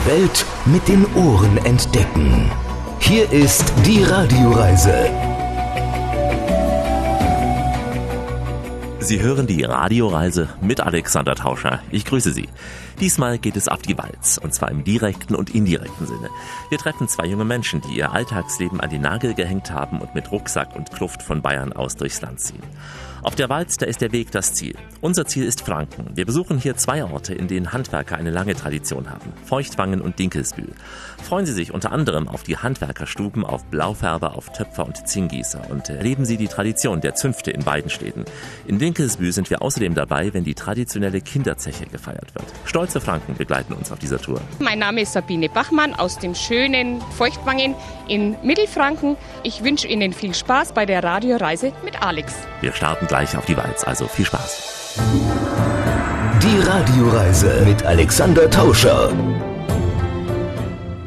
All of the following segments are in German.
Die Welt mit den Ohren entdecken. Hier ist die Radioreise. Sie hören die Radioreise mit Alexander Tauscher. Ich grüße Sie. Diesmal geht es auf die Walz, und zwar im direkten und indirekten Sinne. Wir treffen zwei junge Menschen, die ihr Alltagsleben an den Nagel gehängt haben und mit Rucksack und Kluft von Bayern aus durchs Land ziehen. Auf der da ist der Weg das Ziel. Unser Ziel ist Franken. Wir besuchen hier zwei Orte, in denen Handwerker eine lange Tradition haben. Feuchtwangen und Dinkelsbühl. Freuen Sie sich unter anderem auf die Handwerkerstuben, auf Blaufärber, auf Töpfer und Zingießer und erleben Sie die Tradition der Zünfte in beiden Städten. In Dinkelsbühl sind wir außerdem dabei, wenn die traditionelle Kinderzeche gefeiert wird. Stolze Franken begleiten uns auf dieser Tour. Mein Name ist Sabine Bachmann aus dem schönen Feuchtwangen in Mittelfranken. Ich wünsche Ihnen viel Spaß bei der Radioreise mit Alex. Wir starten gleich auf die Walz, also viel Spaß. Die Radioreise mit Alexander Tauscher.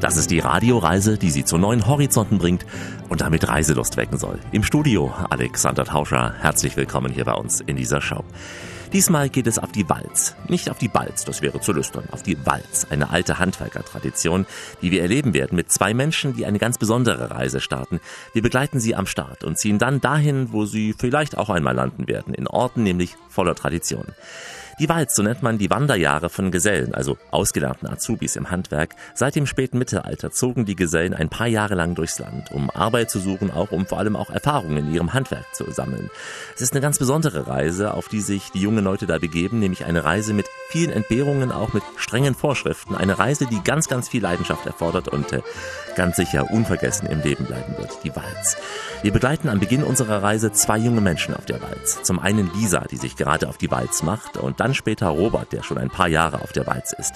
Das ist die Radioreise, die Sie zu neuen Horizonten bringt und damit Reiselust wecken soll. Im Studio Alexander Tauscher, herzlich willkommen hier bei uns in dieser Show. Diesmal geht es auf die Walz. Nicht auf die Balz, das wäre zu lüstern. Auf die Walz, eine alte Handwerkertradition, die wir erleben werden mit zwei Menschen, die eine ganz besondere Reise starten. Wir begleiten sie am Start und ziehen dann dahin, wo sie vielleicht auch einmal landen werden. In Orten nämlich voller Tradition. Die Walz, so nennt man die Wanderjahre von Gesellen, also ausgelernten Azubis im Handwerk. Seit dem späten Mittelalter zogen die Gesellen ein paar Jahre lang durchs Land, um Arbeit zu suchen, auch um vor allem auch Erfahrungen in ihrem Handwerk zu sammeln. Es ist eine ganz besondere Reise, auf die sich die jungen Leute da begeben, nämlich eine Reise mit vielen Entbehrungen, auch mit strengen Vorschriften. Eine Reise, die ganz, ganz viel Leidenschaft erfordert und äh, ganz sicher unvergessen im Leben bleiben wird, die Walz. Wir begleiten am Beginn unserer Reise zwei junge Menschen auf der Walz. Zum einen Lisa, die sich gerade auf die Walz macht und dann später Robert, der schon ein paar Jahre auf der Walz ist.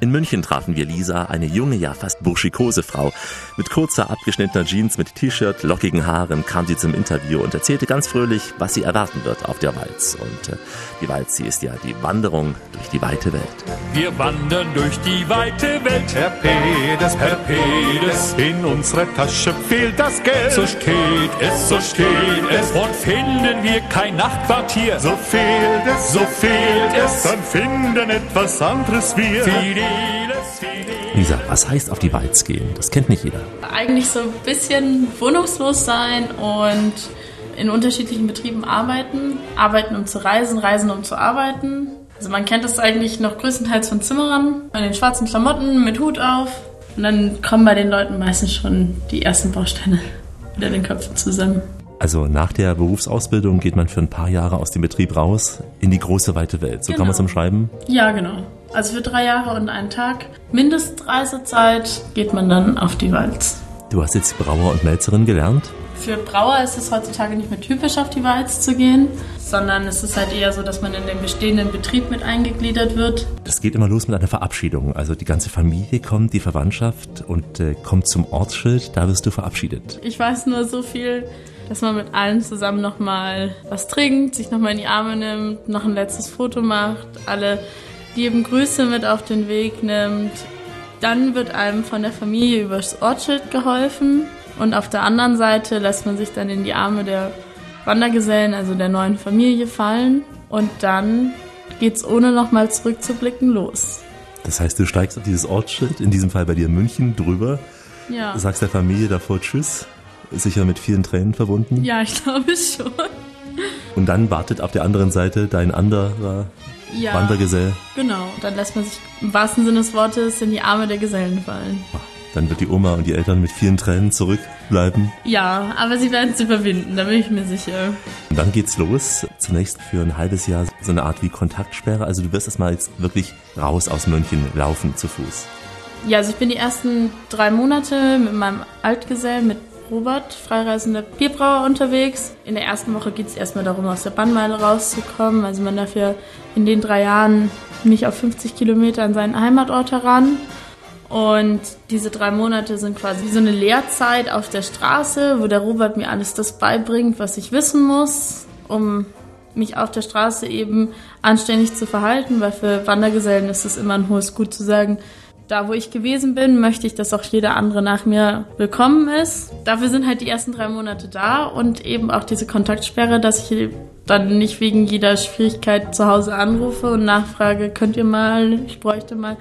In München trafen wir Lisa, eine junge, ja fast burschikose Frau. Mit kurzer, abgeschnittener Jeans, mit T-Shirt, lockigen Haaren kam sie zum Interview und erzählte ganz fröhlich, was sie erwarten wird auf der Walz. Und äh, die Walz, sie ist ja die Wanderung durch die weite Welt. Wir wandern durch die weite Welt. Herr Pedes, Herr Pedes, in unserer Tasche fehlt das Geld. So steht es, so steht es. Und finden wir kein Nachtquartier, so fehlt es, so fehlt es. Dann finden etwas anderes wir. Fideles. Lisa, was heißt auf die Walz gehen? Das kennt nicht jeder. eigentlich so ein bisschen wohnungslos sein und in unterschiedlichen Betrieben arbeiten. Arbeiten, um zu reisen, reisen, um zu arbeiten. Also man kennt das eigentlich noch größtenteils von Zimmerern, in den schwarzen Klamotten mit Hut auf. Und dann kommen bei den Leuten meistens schon die ersten Bausteine wieder den Köpfen zusammen. Also nach der Berufsausbildung geht man für ein paar Jahre aus dem Betrieb raus in die große weite Welt. So kann man es Genau. umschreiben. Ja, genau. Also für drei Jahre und einen Tag Mindestreisezeit geht man dann auf die Walz. Du hast jetzt Brauer und Melzerin gelernt. Für Brauer ist es heutzutage nicht mehr typisch, auf die Walz zu gehen, sondern es ist halt eher so, dass man in den bestehenden Betrieb mit eingegliedert wird. Das geht immer los mit einer Verabschiedung. Also die ganze Familie kommt, die Verwandtschaft und äh, kommt zum Ortsschild. Da wirst du verabschiedet. Ich weiß nur so viel, dass man mit allen zusammen nochmal was trinkt, sich nochmal in die Arme nimmt, noch ein letztes Foto macht, alle lieben Grüße mit auf den Weg nimmt. Dann wird einem von der Familie übers Ortsschild geholfen und auf der anderen Seite lässt man sich dann in die Arme der Wandergesellen, also der neuen Familie, fallen und dann geht's ohne nochmal zurückzublicken los. Das heißt, du steigst auf dieses Ortsschild, in diesem Fall bei dir in München, drüber, Ja, sagst der Familie davor Tschüss, sicher mit vielen Tränen verbunden. ja ich glaube schon. Und dann wartet auf der anderen Seite dein anderer Ja. Wandergesell. Genau, dann lässt man sich im wahrsten Sinne des Wortes in die Arme der Gesellen fallen. Dann wird die Oma und die Eltern mit vielen Tränen zurückbleiben. Ja, aber sie werden es überwinden, da bin ich mir sicher. Und dann geht's los. Zunächst für ein halbes Jahr so eine Art wie Kontaktsperre. Also du wirst erstmal jetzt wirklich raus aus München laufen zu Fuß. Ja, also ich bin die ersten drei Monate mit meinem Altgesellen, mit Robert, freireisender Bierbrauer, unterwegs. In der ersten Woche geht es erstmal darum, aus der Bannmeile rauszukommen. Also man darf ja in den drei Jahren nicht auf 50 Kilometer an seinen Heimatort heran. Und diese drei Monate sind quasi wie so eine Lehrzeit auf der Straße, wo der Robert mir alles das beibringt, was ich wissen muss, um mich auf der Straße eben anständig zu verhalten, weil für Wandergesellen ist es immer ein hohes Gut zu sagen, da, wo ich gewesen bin, möchte ich, dass auch jeder andere nach mir willkommen ist. Dafür sind halt die ersten drei Monate da und eben auch diese Kontaktsperre, dass ich dann nicht wegen jeder Schwierigkeit zu Hause anrufe und nachfrage, könnt ihr mal, ich bräuchte mal,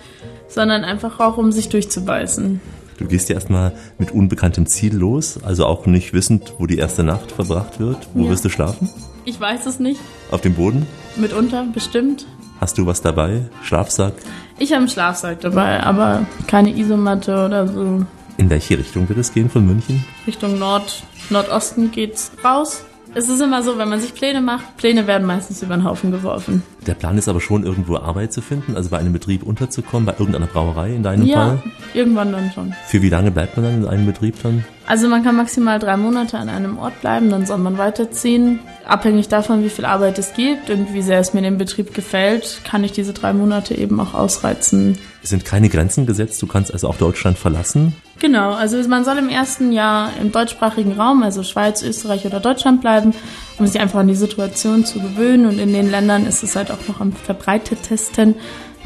sondern einfach auch, um sich durchzubeißen. Du gehst ja erstmal mit unbekanntem Ziel los, also auch nicht wissend, wo die erste Nacht verbracht wird. Wo ja. wirst du schlafen? Ich weiß es nicht. Auf dem Boden? Mitunter, bestimmt. Hast du was dabei? Schlafsack? Ich habe einen Schlafsack dabei, aber keine Isomatte oder so. In welche Richtung wird es gehen von München? Richtung Nord, Nordosten geht's raus. Es ist immer so, wenn man sich Pläne macht, Pläne werden meistens über den Haufen geworfen. Der Plan ist aber schon, irgendwo Arbeit zu finden, also bei einem Betrieb unterzukommen, bei irgendeiner Brauerei in deinem ja, Fall? Ja, irgendwann dann schon. Für wie lange bleibt man dann in einem Betrieb dann? Also man kann maximal drei Monate an einem Ort bleiben, dann soll man weiterziehen. Abhängig davon, wie viel Arbeit es gibt und wie sehr es mir in dem Betrieb gefällt, kann ich diese drei Monate eben auch ausreizen. Es sind keine Grenzen gesetzt, du kannst also auch Deutschland verlassen? Genau, also man soll im ersten Jahr im deutschsprachigen Raum, also Schweiz, Österreich oder Deutschland bleiben, um sich einfach an die Situation zu gewöhnen. Und in den Ländern ist es halt auch noch am verbreitetsten,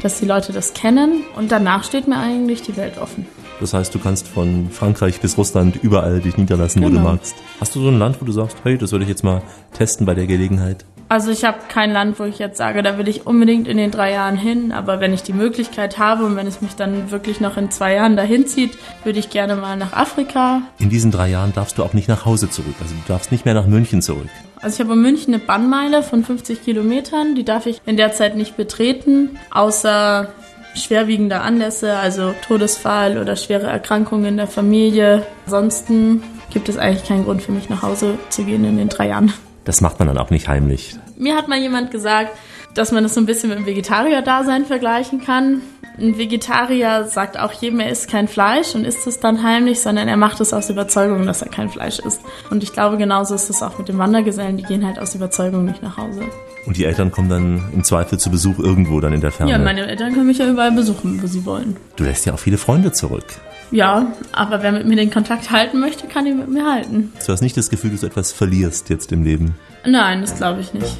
dass die Leute das kennen. Und danach steht mir eigentlich die Welt offen. Das heißt, du kannst von Frankreich bis Russland überall dich niederlassen, genau. wo du genau. magst. Hast du so ein Land, wo du sagst, hey, das würde ich jetzt mal testen bei der Gelegenheit? Also ich habe kein Land, wo ich jetzt sage, da will ich unbedingt in den drei Jahren hin. Aber wenn ich die Möglichkeit habe und wenn es mich dann wirklich noch in zwei Jahren dahin zieht, würde ich gerne mal nach Afrika. In diesen drei Jahren darfst du auch nicht nach Hause zurück. Also du darfst nicht mehr nach München zurück. Also ich habe in München eine Bannmeile von 50 Kilometern. Die darf ich in der Zeit nicht betreten, außer schwerwiegende Anlässe, also Todesfall oder schwere Erkrankungen in der Familie. Ansonsten gibt es eigentlich keinen Grund für mich nach Hause zu gehen in den drei Jahren. Das macht man dann auch nicht heimlich. Mir hat mal jemand gesagt, dass man das so ein bisschen mit dem Vegetarier-Dasein vergleichen kann. Ein Vegetarier sagt auch jedem, er isst kein Fleisch und isst es dann heimlich, sondern er macht es aus Überzeugung, dass er kein Fleisch isst. Und ich glaube, genauso ist es auch mit den Wandergesellen, die gehen halt aus Überzeugung nicht nach Hause. Und die Eltern kommen dann im Zweifel zu Besuch irgendwo dann in der Ferne? Ja, meine Eltern können mich ja überall besuchen, wo sie wollen. Du lässt ja auch viele Freunde zurück. Ja, aber wer mit mir den Kontakt halten möchte, kann ihn mit mir halten. Du hast nicht das Gefühl, dass du etwas verlierst jetzt im Leben? Nein, das glaube ich nicht.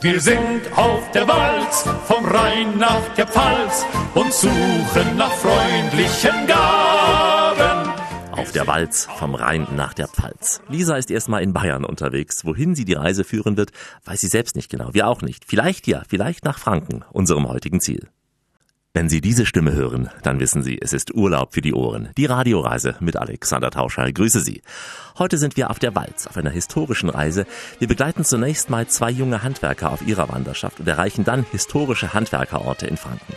Wir sind auf der Walz, vom Rhein nach der Pfalz und suchen nach freundlichen Gaben. Auf der Walz vom Rhein nach der Pfalz. Lisa ist erstmal in Bayern unterwegs. Wohin sie die Reise führen wird, weiß sie selbst nicht genau. Wir auch nicht. Vielleicht ja, vielleicht nach Franken, unserem heutigen Ziel. Wenn Sie diese Stimme hören, dann wissen Sie, es ist Urlaub für die Ohren. Die Radioreise mit Alexander Tauscher. Grüße Sie. Heute sind wir auf der Walz, auf einer historischen Reise. Wir begleiten zunächst mal zwei junge Handwerker auf ihrer Wanderschaft und erreichen dann historische Handwerkerorte in Franken.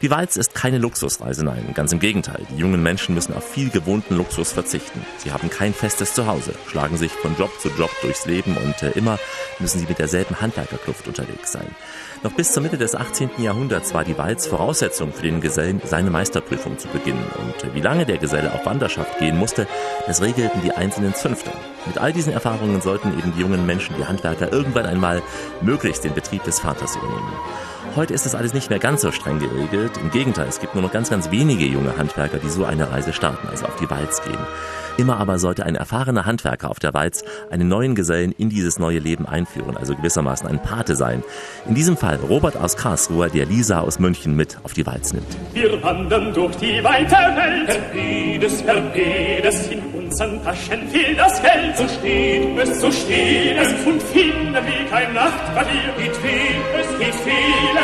Die Walz ist keine Luxusreise, nein, ganz im Gegenteil. Die jungen Menschen müssen auf viel gewohnten Luxus verzichten. Sie haben kein festes Zuhause, schlagen sich von Job zu Job durchs Leben und äh, immer müssen sie mit derselben Handwerkerkluft unterwegs sein. Noch bis zur Mitte des 18. Jahrhunderts war die Walz Voraussetzung für den Gesellen, seine Meisterprüfung zu beginnen. Und wie lange der Geselle auf Wanderschaft gehen musste, das regelten die einzelnen Zünfte. Mit all diesen Erfahrungen sollten eben die jungen Menschen, die Handwerker, irgendwann einmal möglichst den Betrieb des Vaters übernehmen. Heute ist das alles nicht mehr ganz so streng geregelt. Im Gegenteil, es gibt nur noch ganz, ganz wenige junge Handwerker, die so eine Reise starten, also auf die Walz gehen. Immer aber sollte ein erfahrener Handwerker auf der Walz einen neuen Gesellen in dieses neue Leben einführen, also gewissermaßen ein Pate sein. In diesem Fall Robert aus Karlsruhe, der Lisa aus München mit auf die Walz nimmt. Wir wandern durch die weite Welt, Perpedes, Perpedes, in unseren Taschen fehlt das Geld. So steht es, so steht es, und finden wir kein Nachtquartier. Geht viel, es geht vieles,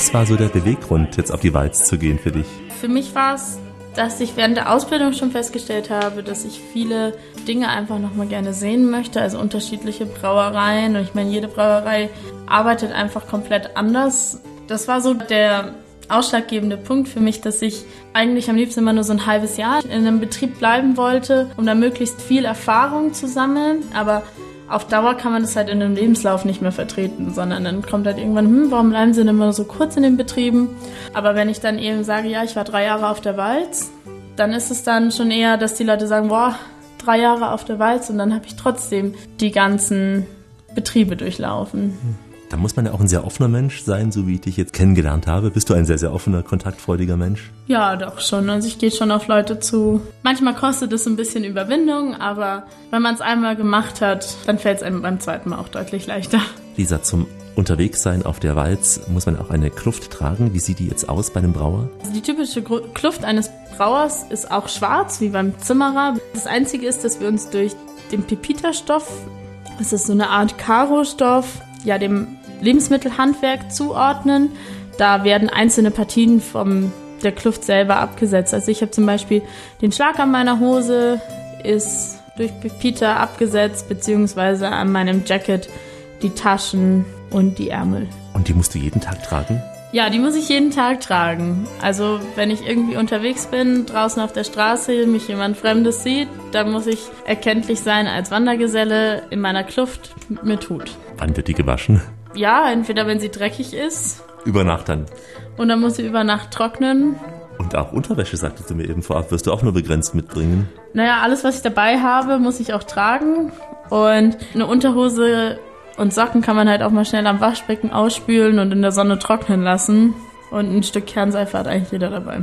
Was war so der Beweggrund, jetzt auf die Walz zu gehen für dich? Für mich war es, dass ich während der Ausbildung schon festgestellt habe, dass ich viele Dinge einfach nochmal gerne sehen möchte, also unterschiedliche Brauereien. Und ich meine, jede Brauerei arbeitet einfach komplett anders. Das war so der ausschlaggebende Punkt für mich, dass ich eigentlich am liebsten immer nur so ein halbes Jahr in einem Betrieb bleiben wollte, um da möglichst viel Erfahrung zu sammeln. Aber auf Dauer kann man das halt in einem Lebenslauf nicht mehr vertreten, sondern dann kommt halt irgendwann, hm, warum bleiben sie denn immer so kurz in den Betrieben? Aber wenn ich dann eben sage, ja, ich war drei Jahre auf der Walz, dann ist es dann schon eher, dass die Leute sagen, boah, drei Jahre auf der Walz und dann habe ich trotzdem die ganzen Betriebe durchlaufen. Hm. Da muss man ja auch ein sehr offener Mensch sein, so wie ich dich jetzt kennengelernt habe. Bist du ein sehr, sehr offener, kontaktfreudiger Mensch? Ja, doch schon. Also ich gehe schon auf Leute zu. Manchmal kostet es ein bisschen Überwindung, aber wenn man es einmal gemacht hat, dann fällt es einem beim zweiten Mal auch deutlich leichter. Lisa, zum unterwegs sein auf der Walz, muss man auch eine Kluft tragen. Wie sieht die jetzt aus bei einem Brauer? Also die typische Kluft eines Brauers ist auch schwarz, wie beim Zimmerer. Das Einzige ist, dass wir uns durch den Pepita-Stoff, das ist so eine Art Karo-Stoff, ja, dem Lebensmittelhandwerk zuordnen. Da werden einzelne Partien vom der Kluft selber abgesetzt. Also ich habe zum Beispiel den Schlag an meiner Hose ist durch Pepita abgesetzt, beziehungsweise an meinem Jacket die Taschen und die Ärmel. Und die musst du jeden Tag tragen? Ja, die muss ich jeden Tag tragen. Also wenn ich irgendwie unterwegs bin, draußen auf der Straße, mich jemand Fremdes sieht, dann muss ich erkenntlich sein als Wandergeselle in meiner Kluft mit Hut. Wann wird die gewaschen? Ja, entweder wenn sie dreckig ist. Über Nacht dann. Und dann muss sie über Nacht trocknen. Und auch Unterwäsche, sagtest du mir eben vorab, wirst du auch nur begrenzt mitbringen. Naja, alles, was ich dabei habe, muss ich auch tragen. Und eine Unterhose und Socken kann man halt auch mal schnell am Waschbecken ausspülen und in der Sonne trocknen lassen. Und ein Stück Kernseife hat eigentlich jeder dabei.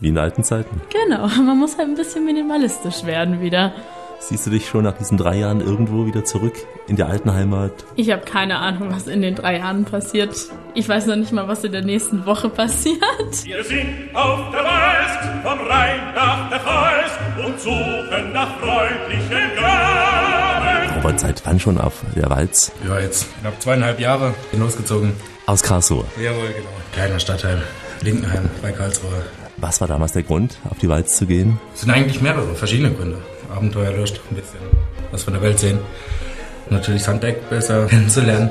Wie in alten Zeiten. Genau, man muss halt ein bisschen minimalistisch werden wieder. Siehst du dich schon nach diesen drei Jahren irgendwo wieder zurück in der alten Heimat? Ich habe keine Ahnung, was in den drei Jahren passiert. Ich weiß noch nicht mal, was in der nächsten Woche passiert. Wir sind auf der Weist, vom Rhein nach der Feist und suchen nach freundlichen Gaben. Robert, seit wann schon auf der Walz? Ja, jetzt knapp zweieinhalb Jahre losgezogen. Aus Karlsruhe? Jawohl, genau. Kleiner Stadtteil, Linkenheim bei Karlsruhe. Was war damals der Grund, auf die Walz zu gehen? Es sind eigentlich mehrere, verschiedene Gründe. Abenteuerlust, ein bisschen was von der Welt sehen. Natürlich das Handwerk besser kennenzulernen.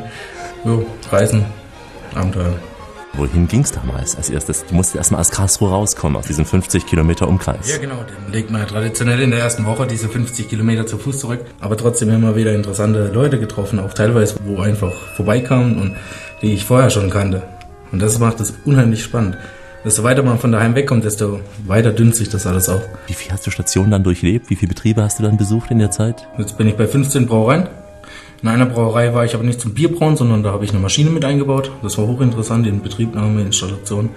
Jo, Reisen, Abenteuer. Wohin ging es damals als erstes? Du musst erstmal aus Karlsruhe rauskommen, aus diesem 50 Kilometer Umkreis. Ja, genau. Den legt man ja traditionell in der ersten Woche diese 50 Kilometer zu Fuß zurück. Aber trotzdem immer wieder interessante Leute getroffen, auch teilweise, wo einfach vorbeikamen und die ich vorher schon kannte. Und das macht es unheimlich spannend. Desto weiter man von daheim wegkommt, desto weiter dünnt sich das alles auf. Wie viel hast du Stationen dann durchlebt? Wie viele Betriebe hast du dann besucht in der Zeit? Jetzt bin ich bei 15 Brauereien. In einer Brauerei war ich aber nicht zum Bierbrauen, sondern da habe ich eine Maschine mit eingebaut. Das war hochinteressant, in Betriebnahme, Installation.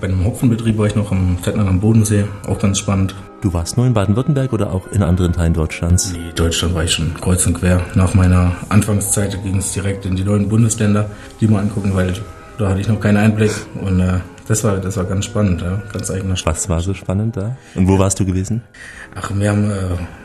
Bei einem Hopfenbetrieb war ich noch am Fettnang am Bodensee, auch ganz spannend. Du warst nur in Baden-Württemberg oder auch in anderen Teilen Deutschlands? Nee, Deutschland war ich schon kreuz und quer. Nach meiner Anfangszeit ging es direkt in die neuen Bundesländer, die mal angucken, weil da hatte ich noch keinen Einblick. Und äh, das war, das war ganz spannend, ja. ganz eigener Spaß. Was war so spannend da? Und wo warst du gewesen? Ach, wir haben äh,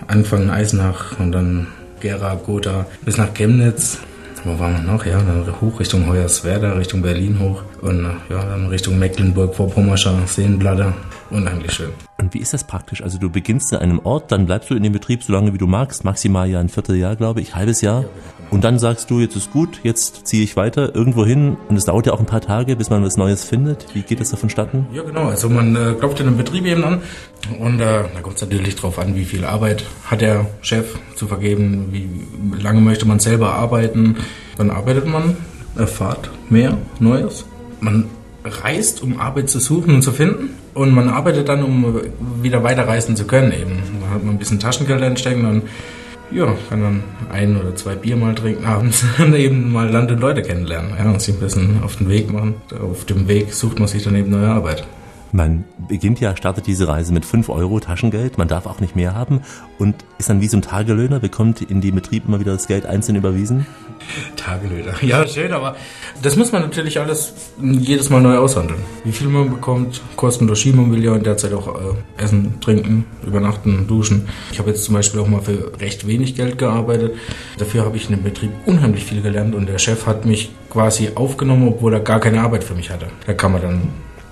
angefangen in Eisenach und dann Gera, Gotha bis nach Chemnitz. Wo waren wir noch? Ja, dann hoch Richtung Hoyerswerda, Richtung Berlin hoch und äh, ja, dann Richtung Mecklenburg, Vorpommerscher, Seenblatter. Unheimlich schön. Und wie ist das praktisch? Also du beginnst an einem Ort, dann bleibst du in dem Betrieb so lange wie du magst, maximal ja ein Vierteljahr, glaube ich, halbes Jahr. Und dann sagst du, jetzt ist gut, jetzt ziehe ich weiter irgendwo hin und es dauert ja auch ein paar Tage, bis man was Neues findet. Wie geht das da vonstatten? Ja, genau. Also man äh, klopft in einem Betrieb eben an und äh, da kommt es natürlich drauf an, wie viel Arbeit hat der Chef zu vergeben, wie lange möchte man selber arbeiten. Dann arbeitet man, erfahrt mehr Neues. Man reist, um Arbeit zu suchen und zu finden. Und man arbeitet dann, um wieder weiterreisen zu können eben. Da hat man ein bisschen Taschengeld einstecken und ja, kann dann ein oder zwei Bier mal trinken abends und eben mal Land und Leute kennenlernen. Ja, und sich ein bisschen auf den Weg machen. Auf dem Weg sucht man sich dann eben neue Arbeit. Man beginnt ja, startet diese Reise mit 5 Euro Taschengeld, man darf auch nicht mehr haben und ist dann wie so ein Tagelöhner, bekommt in die Betrieb immer wieder das Geld einzeln überwiesen. Tagelöhner, ja schön, aber das muss man natürlich alles jedes Mal neu aushandeln. Wie viel man bekommt, Kosten durch Skimobiliar und derzeit auch äh, Essen, Trinken, Übernachten, Duschen. Ich habe jetzt zum Beispiel auch mal für recht wenig Geld gearbeitet. Dafür habe ich in dem Betrieb unheimlich viel gelernt und der Chef hat mich quasi aufgenommen, obwohl er gar keine Arbeit für mich hatte. Da kann man dann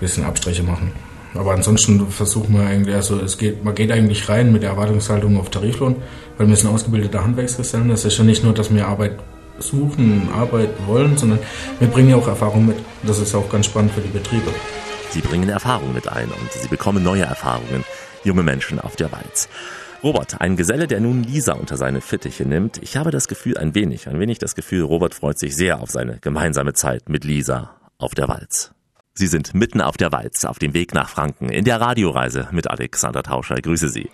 bisschen Abstriche machen. Aber ansonsten versuchen wir eigentlich, also es geht, man geht eigentlich rein mit der Erwartungshaltung auf Tariflohn, weil wir sind ausgebildete Handwerksgesellen. Das ist ja nicht nur, dass wir Arbeit suchen, Arbeit wollen, sondern wir bringen ja auch Erfahrung mit. Das ist auch ganz spannend für die Betriebe. Sie bringen Erfahrung mit ein und sie bekommen neue Erfahrungen. Junge Menschen auf der Walz. Robert, ein Geselle, der nun Lisa unter seine Fittiche nimmt. Ich habe das Gefühl, ein wenig, ein wenig das Gefühl, Robert freut sich sehr auf seine gemeinsame Zeit mit Lisa auf der Walz. Sie sind mitten auf der Walz, auf dem Weg nach Franken, in der Radioreise mit Alexander Tauscher. Ich grüße Sie.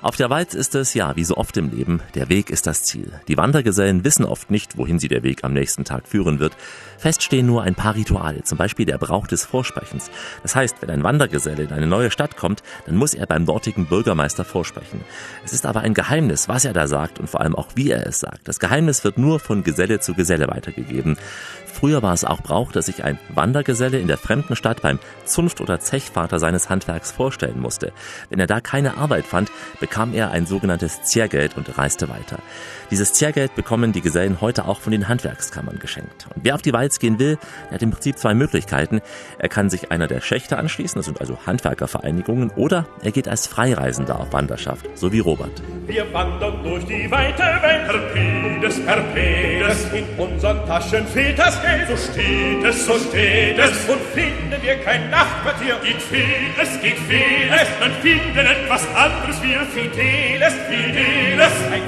Auf der Walz ist es, ja, wie so oft im Leben, der Weg ist das Ziel. Die Wandergesellen wissen oft nicht, wohin sie der Weg am nächsten Tag führen wird. Fest stehen nur ein paar Rituale, zum Beispiel der Brauch des Vorsprechens. Das heißt, wenn ein Wandergeselle in eine neue Stadt kommt, dann muss er beim dortigen Bürgermeister vorsprechen. Es ist aber ein Geheimnis, was er da sagt und vor allem auch wie er es sagt. Das Geheimnis wird nur von Geselle zu Geselle weitergegeben. Früher war es auch Brauch, dass sich ein Wandergeselle in der fremden Stadt beim Zunft- oder Zechvater seines Handwerks vorstellen musste. Wenn er da keine Arbeit fand, bekam er ein sogenanntes Ziergeld und reiste weiter. Dieses Ziergeld bekommen die Gesellen heute auch von den Handwerkskammern geschenkt. Und wer auf die Walz gehen will, der hat im Prinzip zwei Möglichkeiten. Er kann sich einer der Schächte anschließen, das sind also Handwerkervereinigungen, oder er geht als Freireisender auf Wanderschaft, so wie Robert. Wir wandern durch die weite Welt, Perpedes, Perpedes, in unseren Taschen fehlt das Geld. So steht es, so steht es, und finden wir kein Nachtquartier. Geht viel, geht viel, dann finden etwas anderes wir.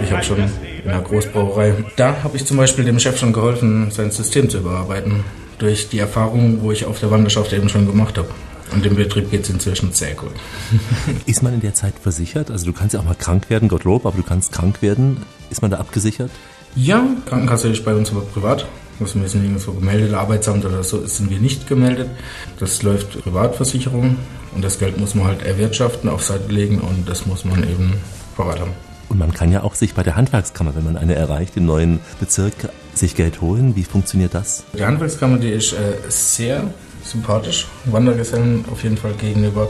Ich habe schon in der Großbrauerei. Da habe ich zum Beispiel dem Chef schon geholfen, sein System zu überarbeiten. Durch die Erfahrungen, wo ich auf der Wanderschaft eben schon gemacht habe. Und dem Betrieb geht es inzwischen sehr gut. Ist man in der Zeit versichert? Also du kannst ja auch mal krank werden, Gottlob, aber du kannst krank werden. Ist man da abgesichert? Ja, Krankenkasse ist bei uns aber privat. Also wir sind nirgendwo gemeldet, Arbeitsamt oder so sind wir nicht gemeldet. Das läuft Privatversicherung und das Geld muss man halt erwirtschaften, auf Seite legen und das muss man eben parat haben. Und man kann ja auch sich bei der Handwerkskammer, wenn man eine erreicht, im neuen Bezirk, sich Geld holen. Wie funktioniert das? Die Handwerkskammer, die ist äh, sehr sympathisch, Wandergesellen auf jeden Fall gegenüber,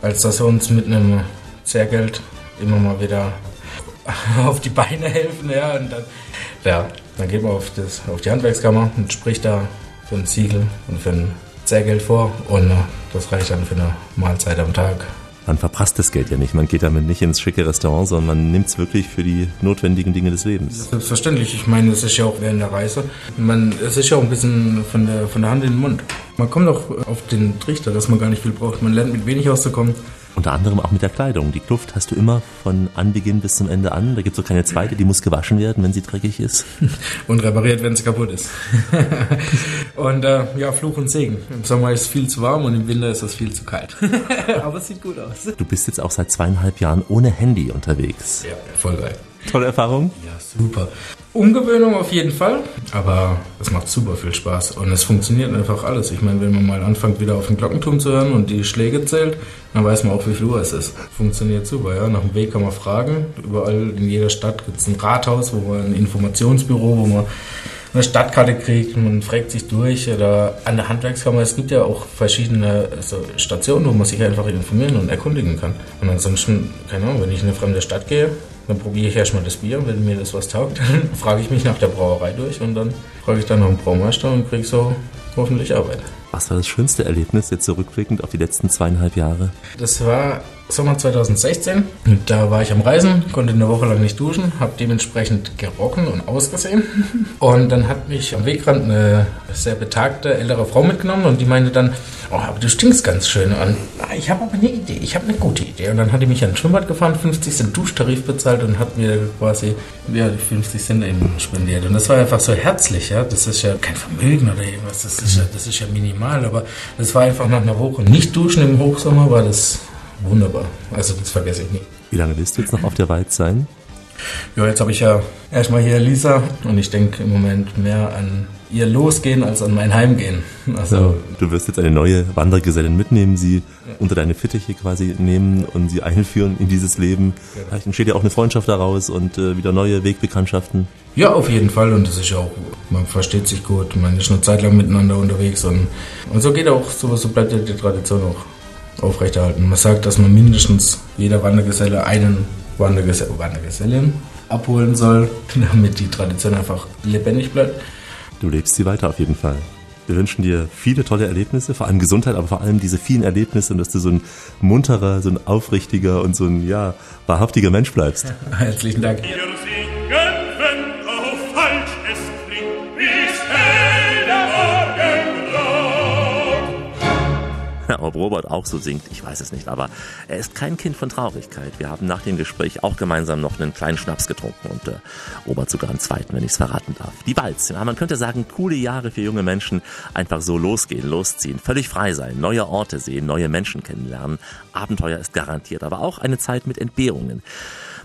als dass sie uns mit einem Zehrgeld immer mal wieder auf die Beine helfen. Ja, und dann, ja, dann geht man auf, das, auf die Handwerkskammer und spricht da für ein Ziegel und für ein Zehrgeld vor und äh, das reicht dann für eine Mahlzeit am Tag. Man verprasst das Geld ja nicht. Man geht damit nicht ins schicke Restaurant, sondern man nimmt es wirklich für die notwendigen Dinge des Lebens. Selbstverständlich. Ich meine, es ist ja auch während der Reise. Man, es ist ja auch ein bisschen von der, von der Hand in den Mund. Man kommt auch auf den Trichter, dass man gar nicht viel braucht. Man lernt mit wenig auszukommen. Unter anderem auch mit der Kleidung. Die Kluft hast du immer von Anbeginn bis zum Ende an. Da gibt es so keine zweite, die muss gewaschen werden, wenn sie dreckig ist. Und repariert, wenn sie kaputt ist. und äh, ja, Fluch und Segen. Im Sommer ist es viel zu warm und im Winter ist es viel zu kalt. Aber es sieht gut aus. Du bist jetzt auch seit zweieinhalb Jahren ohne Handy unterwegs. Ja, voll geil. Tolle Erfahrung? Ja, super. Umgewöhnung auf jeden Fall, aber es macht super viel Spaß und es funktioniert einfach alles. Ich meine, wenn man mal anfängt, wieder auf den Glockenturm zu hören und die Schläge zählt, dann weiß man auch, wie viel Uhr es ist. Funktioniert super, ja. Nach dem Weg kann man fragen. Überall in jeder Stadt gibt es ein Rathaus, wo man ein Informationsbüro, wo man eine Stadtkarte kriegt, man fragt sich durch oder an der Handwerkskammer. Es gibt ja auch verschiedene also Stationen, wo man sich einfach informieren und erkundigen kann. Und ansonsten, keine Ahnung, wenn ich in eine fremde Stadt gehe, dann probiere ich erstmal das Bier, wenn mir das was taugt, dann frage ich mich nach der Brauerei durch und dann frage ich dann noch einen Braumeister und kriege so hoffentlich Arbeit. Was war das schönste Erlebnis jetzt zurückblickend auf die letzten zweieinhalb Jahre? Das war Sommer 2016. Da war ich am Reisen, konnte eine Woche lang nicht duschen, habe dementsprechend gerochen und ausgesehen. Und dann hat mich am Wegrand eine sehr betagte ältere Frau mitgenommen und die meinte dann, oh, aber du stinkst ganz schön. Und ich habe aber eine Idee, ich habe eine gute Idee. Und dann hat die mich an ein Schwimmbad gefahren, 50 Cent Duschtarif bezahlt und hat mir quasi ja, 50 Cent eben spendiert. Und das war einfach so herzlich, ja. Das ist ja kein Vermögen oder irgendwas, das ist ja, das ist ja minimal, aber das war einfach nach einer Woche nicht duschen im Hochsommer, war das wunderbar. Also das vergesse ich nicht. Wie lange willst du jetzt noch auf der Walz sein? Ja, jetzt habe ich ja erstmal hier Lisa und ich denke im Moment mehr an ihr Losgehen als an mein Heimgehen. Also ja, du wirst jetzt eine neue Wandergesellin mitnehmen, sie ja. unter deine Fittiche quasi nehmen und sie einführen in dieses Leben. Vielleicht entsteht ja auch eine Freundschaft daraus und äh, wieder neue Wegbekanntschaften. Ja, auf jeden Fall und das ist ja auch, man versteht sich gut, man ist eine Zeit lang miteinander unterwegs und, und so geht auch, so, so bleibt ja die Tradition auch aufrechterhalten. Man sagt, dass man mindestens jeder Wandergeselle einen Wandergeselle, Wandergesellin abholen soll, damit die Tradition einfach lebendig bleibt. Du lebst sie weiter auf jeden Fall. Wir wünschen dir viele tolle Erlebnisse, vor allem Gesundheit, aber vor allem diese vielen Erlebnisse und dass du so ein munterer, so ein aufrichtiger und so ein, ja, wahrhaftiger Mensch bleibst. Herzlichen Dank. Ob Robert auch so singt, ich weiß es nicht, aber er ist kein Kind von Traurigkeit. Wir haben nach dem Gespräch auch gemeinsam noch einen kleinen Schnaps getrunken und äh, Robert sogar einen zweiten, wenn ich es verraten darf. Die Walz, ja, man könnte sagen, coole Jahre für junge Menschen, einfach so losgehen, losziehen, völlig frei sein, neue Orte sehen, neue Menschen kennenlernen. Abenteuer ist garantiert, aber auch eine Zeit mit Entbehrungen.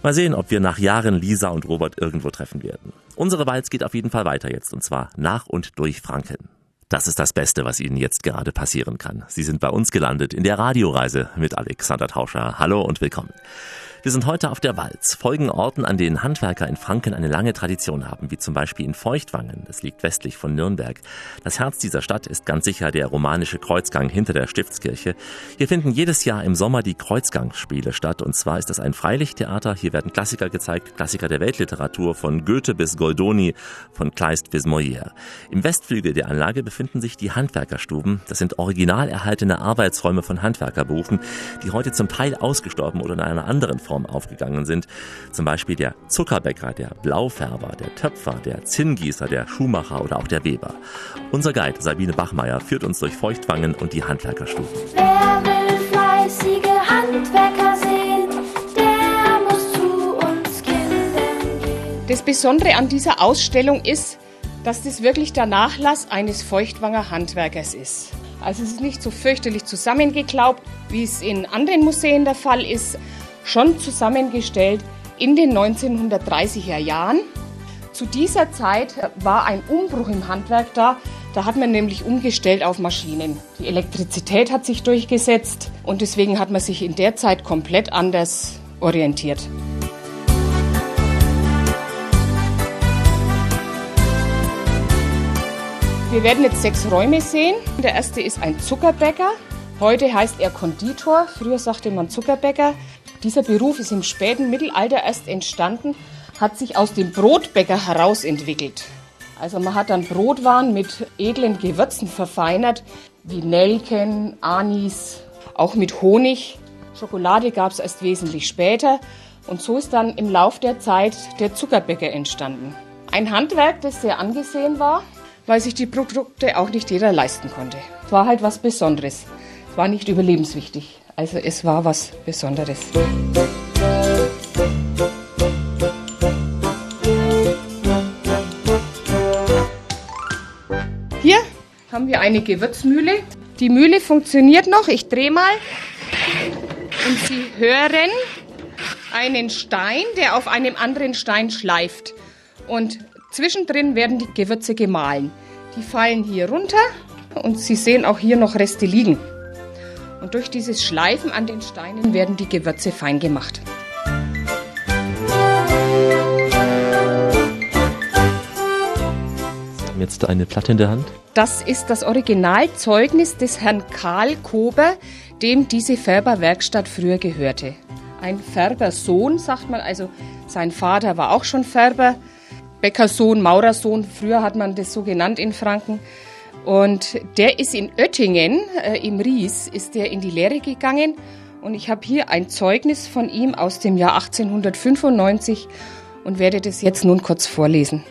Mal sehen, ob wir nach Jahren Lisa und Robert irgendwo treffen werden. Unsere Walz geht auf jeden Fall weiter jetzt und zwar nach und durch Franken. Das ist das Beste, was Ihnen jetzt gerade passieren kann. Sie sind bei uns gelandet in der Radioreise mit Alexander Tauscher. Hallo und willkommen. Wir sind heute auf der Walz, folgen Orten, an denen Handwerker in Franken eine lange Tradition haben, wie zum Beispiel in Feuchtwangen, das liegt westlich von Nürnberg. Das Herz dieser Stadt ist ganz sicher der romanische Kreuzgang hinter der Stiftskirche. Hier finden jedes Jahr im Sommer die Kreuzgangsspiele statt und zwar ist das ein Freilichttheater. Hier werden Klassiker gezeigt, Klassiker der Weltliteratur, von Goethe bis Goldoni, von Kleist bis Molière. Im Westflügel der Anlage befinden sich die Handwerkerstuben. Das sind original erhaltene Arbeitsräume von Handwerkerberufen, die heute zum Teil ausgestorben oder in einer anderen Form Form aufgegangen sind. Zum Beispiel der Zuckerbäcker, der Blaufärber, der Töpfer, der Zinngießer, der Schuhmacher oder auch der Weber. Unser Guide Sabine Bachmeier führt uns durch Feuchtwangen und die Handwerkerstufen. Wer will fleißige Handwerker sehen, der muss zu uns Kindern gehen. Das Besondere an dieser Ausstellung ist, dass das wirklich der Nachlass eines Feuchtwanger Handwerkers ist. Also es ist nicht so fürchterlich zusammengeklaubt, wie es in anderen Museen der Fall ist, schon zusammengestellt in den 1930er Jahren. Zu dieser Zeit war ein Umbruch im Handwerk da. Da hat man nämlich umgestellt auf Maschinen. Die Elektrizität hat sich durchgesetzt und deswegen hat man sich in der Zeit komplett anders orientiert. Wir werden jetzt sechs Räume sehen. Der erste ist ein Zuckerbäcker. Heute heißt er Konditor. Früher sagte man Zuckerbäcker. Dieser Beruf ist im späten Mittelalter erst entstanden, hat sich aus dem Brotbäcker heraus entwickelt. Also man hat dann Brotwaren mit edlen Gewürzen verfeinert, wie Nelken, Anis, auch mit Honig. Schokolade gab es erst wesentlich später. Und so ist dann im Lauf der Zeit der Zuckerbäcker entstanden. Ein Handwerk, das sehr angesehen war, weil sich die Produkte auch nicht jeder leisten konnte. Es war halt was Besonderes. Es war nicht überlebenswichtig. Also es war was Besonderes. Hier haben wir eine Gewürzmühle. Die Mühle funktioniert noch. Ich drehe mal. Und Sie hören einen Stein, der auf einem anderen Stein schleift. Und zwischendrin werden die Gewürze gemahlen. Die fallen hier runter und Sie sehen auch hier noch Reste liegen. Und durch dieses Schleifen an den Steinen werden die Gewürze fein gemacht. Sie haben jetzt eine Platte in der Hand. Das ist das Originalzeugnis des Herrn Karl Kober, dem diese Färberwerkstatt früher gehörte. Ein Färbersohn, sagt man, also sein Vater war auch schon Färber, Bäckersohn, Maurersohn, früher hat man das so genannt in Franken. Und der ist in Oettingen, äh, im Ries, ist der in die Lehre gegangen. Und ich habe hier ein Zeugnis von ihm aus dem Jahr 1895 und werde das jetzt nun kurz vorlesen.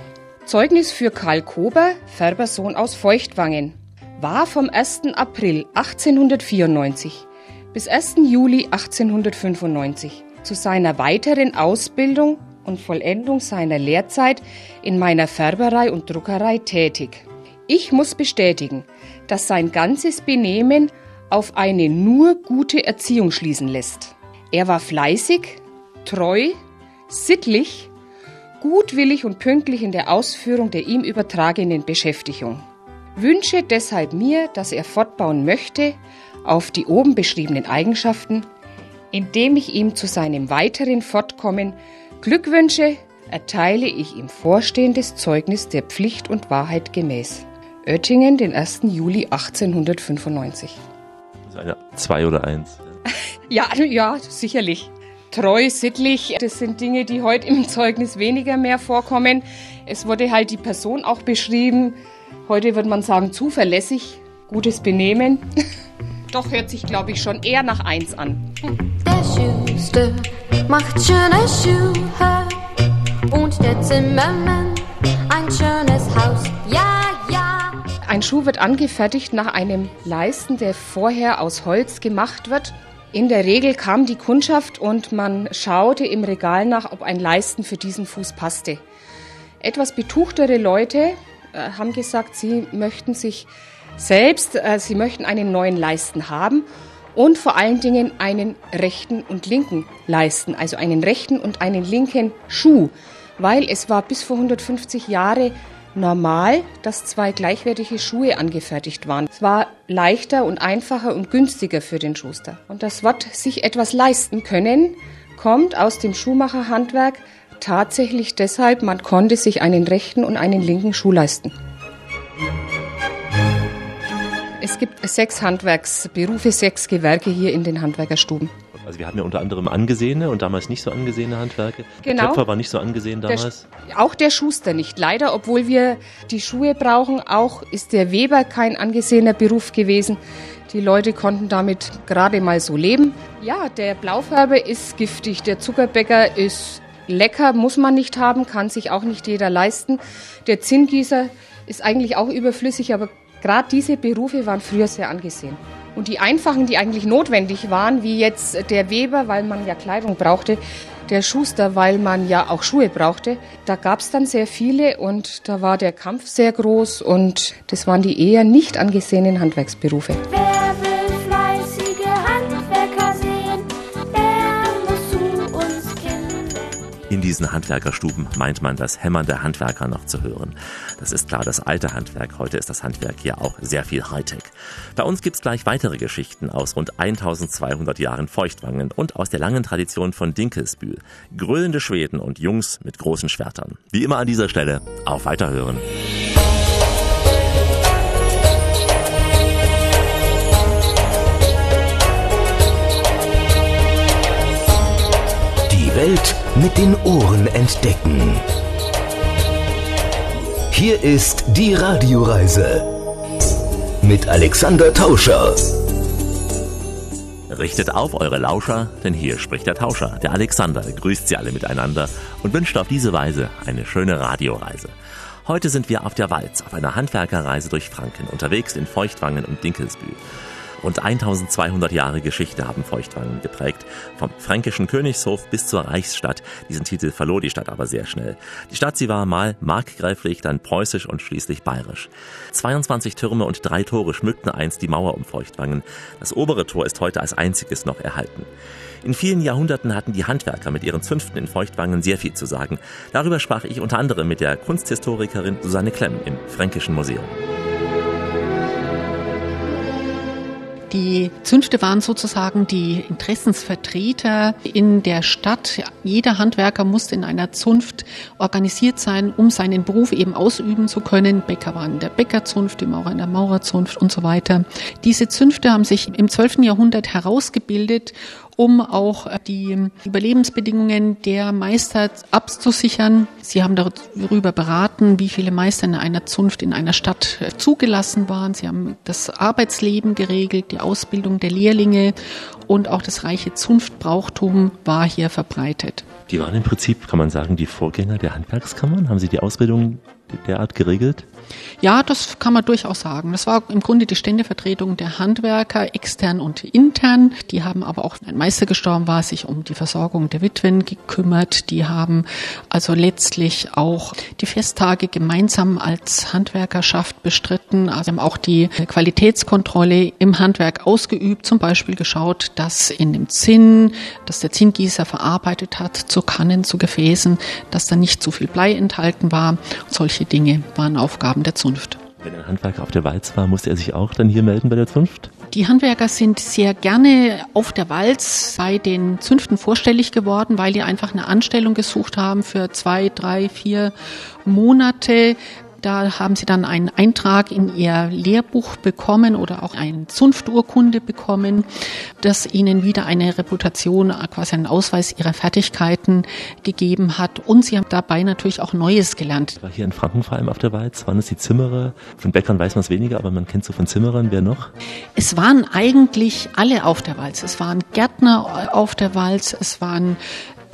Zeugnis für Karl Kober, Färbersohn aus Feuchtwangen, war vom 1. April 1894 bis 1. Juli 1895 zu seiner weiteren Ausbildung und Vollendung seiner Lehrzeit in meiner Färberei und Druckerei tätig. Ich muss bestätigen, dass sein ganzes Benehmen auf eine nur gute Erziehung schließen lässt. Er war fleißig, treu, sittlich, gutwillig und pünktlich in der Ausführung der ihm übertragenen Beschäftigung. Wünsche deshalb mir, dass er fortbauen möchte auf die oben beschriebenen Eigenschaften, indem ich ihm zu seinem weiteren Fortkommen Glückwünsche erteile ich ihm vorstehendes Zeugnis der Pflicht und Wahrheit gemäß. Oettingen, den 1. Juli 1895. Das ist eine zwei oder eins. Ja, ja, sicherlich. Treu, sittlich, das sind Dinge, die heute im Zeugnis weniger mehr vorkommen. Es wurde halt die Person auch beschrieben. Heute würde man sagen zuverlässig, gutes Benehmen. Doch hört sich, glaube ich, schon eher nach eins an. Der Schuster macht schöne Schuhe und der Zimmermann ein schönes Haus. Ja, ja. Ein Schuh wird angefertigt nach einem Leisten, der vorher aus Holz gemacht wird. In der Regel kam die Kundschaft und man schaute im Regal nach, ob ein Leisten für diesen Fuß passte. Etwas betuchtere Leute äh, haben gesagt, sie möchten sich selbst, äh, sie möchten einen neuen Leisten haben und vor allen Dingen einen rechten und linken Leisten, also einen rechten und einen linken Schuh, weil es war bis vor 150 Jahre normal, dass zwei gleichwertige Schuhe angefertigt waren. Es war leichter und einfacher und günstiger für den Schuster. Und das Wort sich etwas leisten können kommt aus dem Schuhmacherhandwerk tatsächlich deshalb, man konnte sich einen rechten und einen linken Schuh leisten. Es gibt sechs Handwerksberufe, sechs Gewerke hier in den Handwerkerstuben. Also wir haben ja unter anderem angesehene und damals nicht so angesehene Handwerke. Genau. Der Töpfer war nicht so angesehen damals. Der, auch der Schuster nicht. Leider, obwohl wir die Schuhe brauchen, auch ist der Weber kein angesehener Beruf gewesen. Die Leute konnten damit gerade mal so leben. Ja, der Blaufärber ist giftig, der Zuckerbäcker ist lecker, muss man nicht haben, kann sich auch nicht jeder leisten. Der Zinngießer ist eigentlich auch überflüssig, aber gerade diese Berufe waren früher sehr angesehen. Und die einfachen, die eigentlich notwendig waren, wie jetzt der Weber, weil man ja Kleidung brauchte, der Schuster, weil man ja auch Schuhe brauchte, da gab es dann sehr viele und da war der Kampf sehr groß und das waren die eher nicht angesehenen Handwerksberufe. Wer In diesen Handwerkerstuben meint man das Hämmern der Handwerker noch zu hören. Das ist klar das alte Handwerk. Heute ist das Handwerk hier auch sehr viel Hightech. Bei uns gibt's gleich weitere Geschichten aus rund 1200 Jahren Feuchtwangen und aus der langen Tradition von Dinkelsbühl. Grölende Schweden und Jungs mit großen Schwertern. Wie immer an dieser Stelle, auf Weiterhören. Welt mit den Ohren entdecken. Hier ist die Radioreise mit Alexander Tauscher. Richtet auf eure Lauscher, denn hier spricht der Tauscher. Der Alexander grüßt sie alle miteinander und wünscht auf diese Weise eine schöne Radioreise. Heute sind wir auf der Walz, auf einer Handwerkerreise durch Franken, unterwegs in Feuchtwangen und Dinkelsbühl. Rund 1200 Jahre Geschichte haben Feuchtwangen geprägt. Vom fränkischen Königshof bis zur Reichsstadt. Diesen Titel verlor die Stadt aber sehr schnell. Die Stadt, sie war mal markgräflich, dann preußisch und schließlich bayerisch. 22 Türme und drei Tore schmückten einst die Mauer um Feuchtwangen. Das obere Tor ist heute als einziges noch erhalten. In vielen Jahrhunderten hatten die Handwerker mit ihren Zünften in Feuchtwangen sehr viel zu sagen. Darüber sprach ich unter anderem mit der Kunsthistorikerin Susanne Klemm im Fränkischen Museum. Die Zünfte waren sozusagen die Interessensvertreter in der Stadt. Jeder Handwerker musste in einer Zunft organisiert sein, um seinen Beruf eben ausüben zu können. Bäcker waren in der Bäckerzunft, die Maurer in der Maurerzunft und so weiter. Diese Zünfte haben sich im 12. Jahrhundert herausgebildet um auch die Überlebensbedingungen der Meister abzusichern. Sie haben darüber beraten, wie viele Meister in einer Zunft in einer Stadt zugelassen waren. Sie haben das Arbeitsleben geregelt, die Ausbildung der Lehrlinge und auch das reiche Zunftbrauchtum war hier verbreitet. Die waren im Prinzip, kann man sagen, die Vorgänger der Handwerkskammern. Haben sie die Ausbildung derart geregelt? Ja, das kann man durchaus sagen. Das war im Grunde die Ständevertretung der Handwerker, extern und intern. Die haben aber auch, ein Meister gestorben war, sich um die Versorgung der Witwen gekümmert. Die haben also letztlich auch die Festtage gemeinsam als Handwerkerschaft bestritten. Also haben auch die Qualitätskontrolle im Handwerk ausgeübt. Zum Beispiel geschaut, dass in dem Zinn, dass der Zinngießer verarbeitet hat, zu Kannen, zu Gefäßen, dass da nicht zu viel Blei enthalten war. Solche Dinge waren Aufgaben der Zunft. Wenn ein Handwerker auf der Walz war, musste er sich auch dann hier melden bei der Zunft? Die Handwerker sind sehr gerne auf der Walz bei den Zünften vorstellig geworden, weil die einfach eine Anstellung gesucht haben für zwei, drei, vier Monate. Da haben sie dann einen Eintrag in ihr Lehrbuch bekommen oder auch eine Zunfturkunde bekommen, das ihnen wieder eine Reputation, quasi einen Ausweis ihrer Fertigkeiten gegeben hat. Und sie haben dabei natürlich auch Neues gelernt. War hier in Franken vor allem auf der Walz, waren es die Zimmerer? Von Bäckern weiß man es weniger, aber man kennt so von Zimmerern. Wer noch? Es waren eigentlich alle auf der Walz. Es waren Gärtner auf der Walz, es waren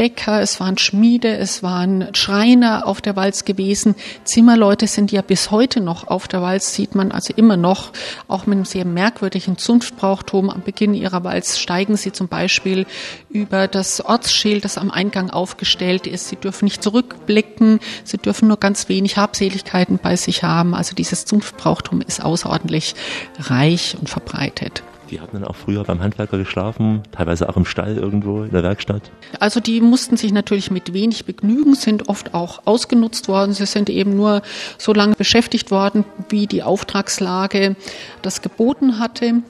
Bäcker, es waren Schmiede, es waren Schreiner auf der Walz gewesen. Zimmerleute sind ja bis heute noch auf der Walz, sieht man also immer noch, auch mit einem sehr merkwürdigen Zunftbrauchtum. Am Beginn ihrer Walz steigen sie zum Beispiel über das Ortsschild, das am Eingang aufgestellt ist. Sie dürfen nicht zurückblicken, sie dürfen nur ganz wenig Habseligkeiten bei sich haben. Also dieses Zunftbrauchtum ist außerordentlich reich und verbreitet. Die hatten dann auch früher beim Handwerker geschlafen, teilweise auch im Stall irgendwo in der Werkstatt. Also die mussten sich natürlich mit wenig begnügen, sind oft auch ausgenutzt worden. Sie sind eben nur so lange beschäftigt worden, wie die Auftragslage das geboten hatte.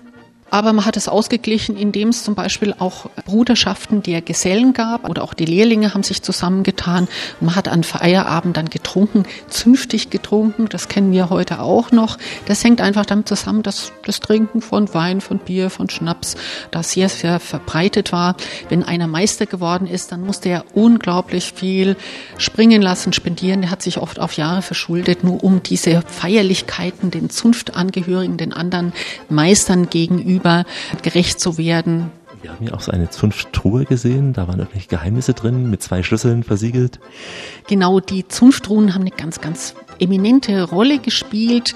Aber man hat es ausgeglichen, indem es zum Beispiel auch Bruderschaften der Gesellen gab oder auch die Lehrlinge haben sich zusammengetan. Man hat an Feierabend dann getrunken, zünftig getrunken. Das kennen wir heute auch noch. Das hängt einfach damit zusammen, dass das Trinken von Wein, von Bier, von Schnaps da sehr, sehr verbreitet war. Wenn einer Meister geworden ist, dann musste er unglaublich viel springen lassen, spendieren. Der hat sich oft auf Jahre verschuldet, nur um diese Feierlichkeiten den Zunftangehörigen, den anderen Meistern gegenüber gegenüber gerecht zu werden. Wir haben ja auch so eine Zunfttruhe gesehen, da waren irgendwelche Geheimnisse drin, mit zwei Schlüsseln versiegelt. Genau, die Zunfttruhen haben eine ganz, ganz eminente Rolle gespielt.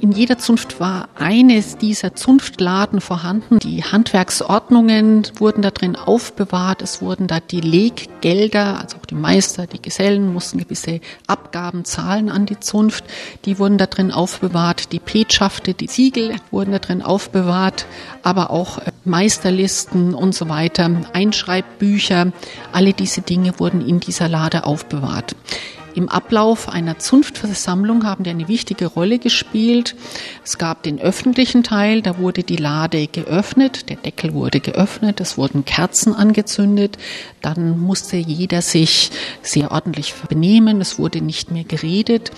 In jeder Zunft war eines dieser Zunftladen vorhanden. Die Handwerksordnungen wurden da drin aufbewahrt. Es wurden da die Leggelder, also auch die Meister, die Gesellen mussten gewisse Abgaben zahlen an die Zunft. Die wurden da drin aufbewahrt. Die Petschafte, die Siegel wurden da drin aufbewahrt, aber auch Meisterlisten und so weiter, Einschreibbücher. Alle diese Dinge wurden in dieser Lade aufbewahrt. Im Ablauf einer Zunftversammlung haben die eine wichtige Rolle gespielt. Es gab den öffentlichen Teil, da wurde die Lade geöffnet, der Deckel wurde geöffnet, es wurden Kerzen angezündet, dann musste jeder sich sehr ordentlich benehmen, es wurde nicht mehr geredet.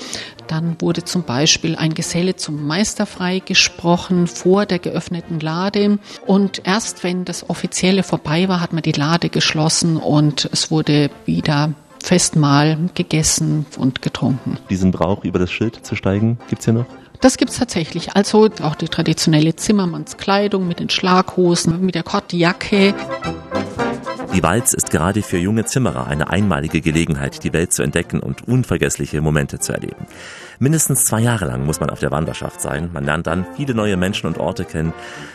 Dann wurde zum Beispiel ein Geselle zum Meister freigesprochen vor der geöffneten Lade. Und erst wenn das Offizielle vorbei war, hat man die Lade geschlossen und es wurde wieder Festmahl gegessen und getrunken. Diesen Brauch, über das Schild zu steigen, gibt's hier noch? Das gibt's tatsächlich. Also auch die traditionelle Zimmermannskleidung mit den Schlaghosen, mit der Kottjacke. Die Walz ist gerade für junge Zimmerer eine einmalige Gelegenheit, die Welt zu entdecken und unvergessliche Momente zu erleben. Mindestens zwei Jahre lang muss man auf der Wanderschaft sein. Man lernt dann viele neue Menschen und Orte kennen.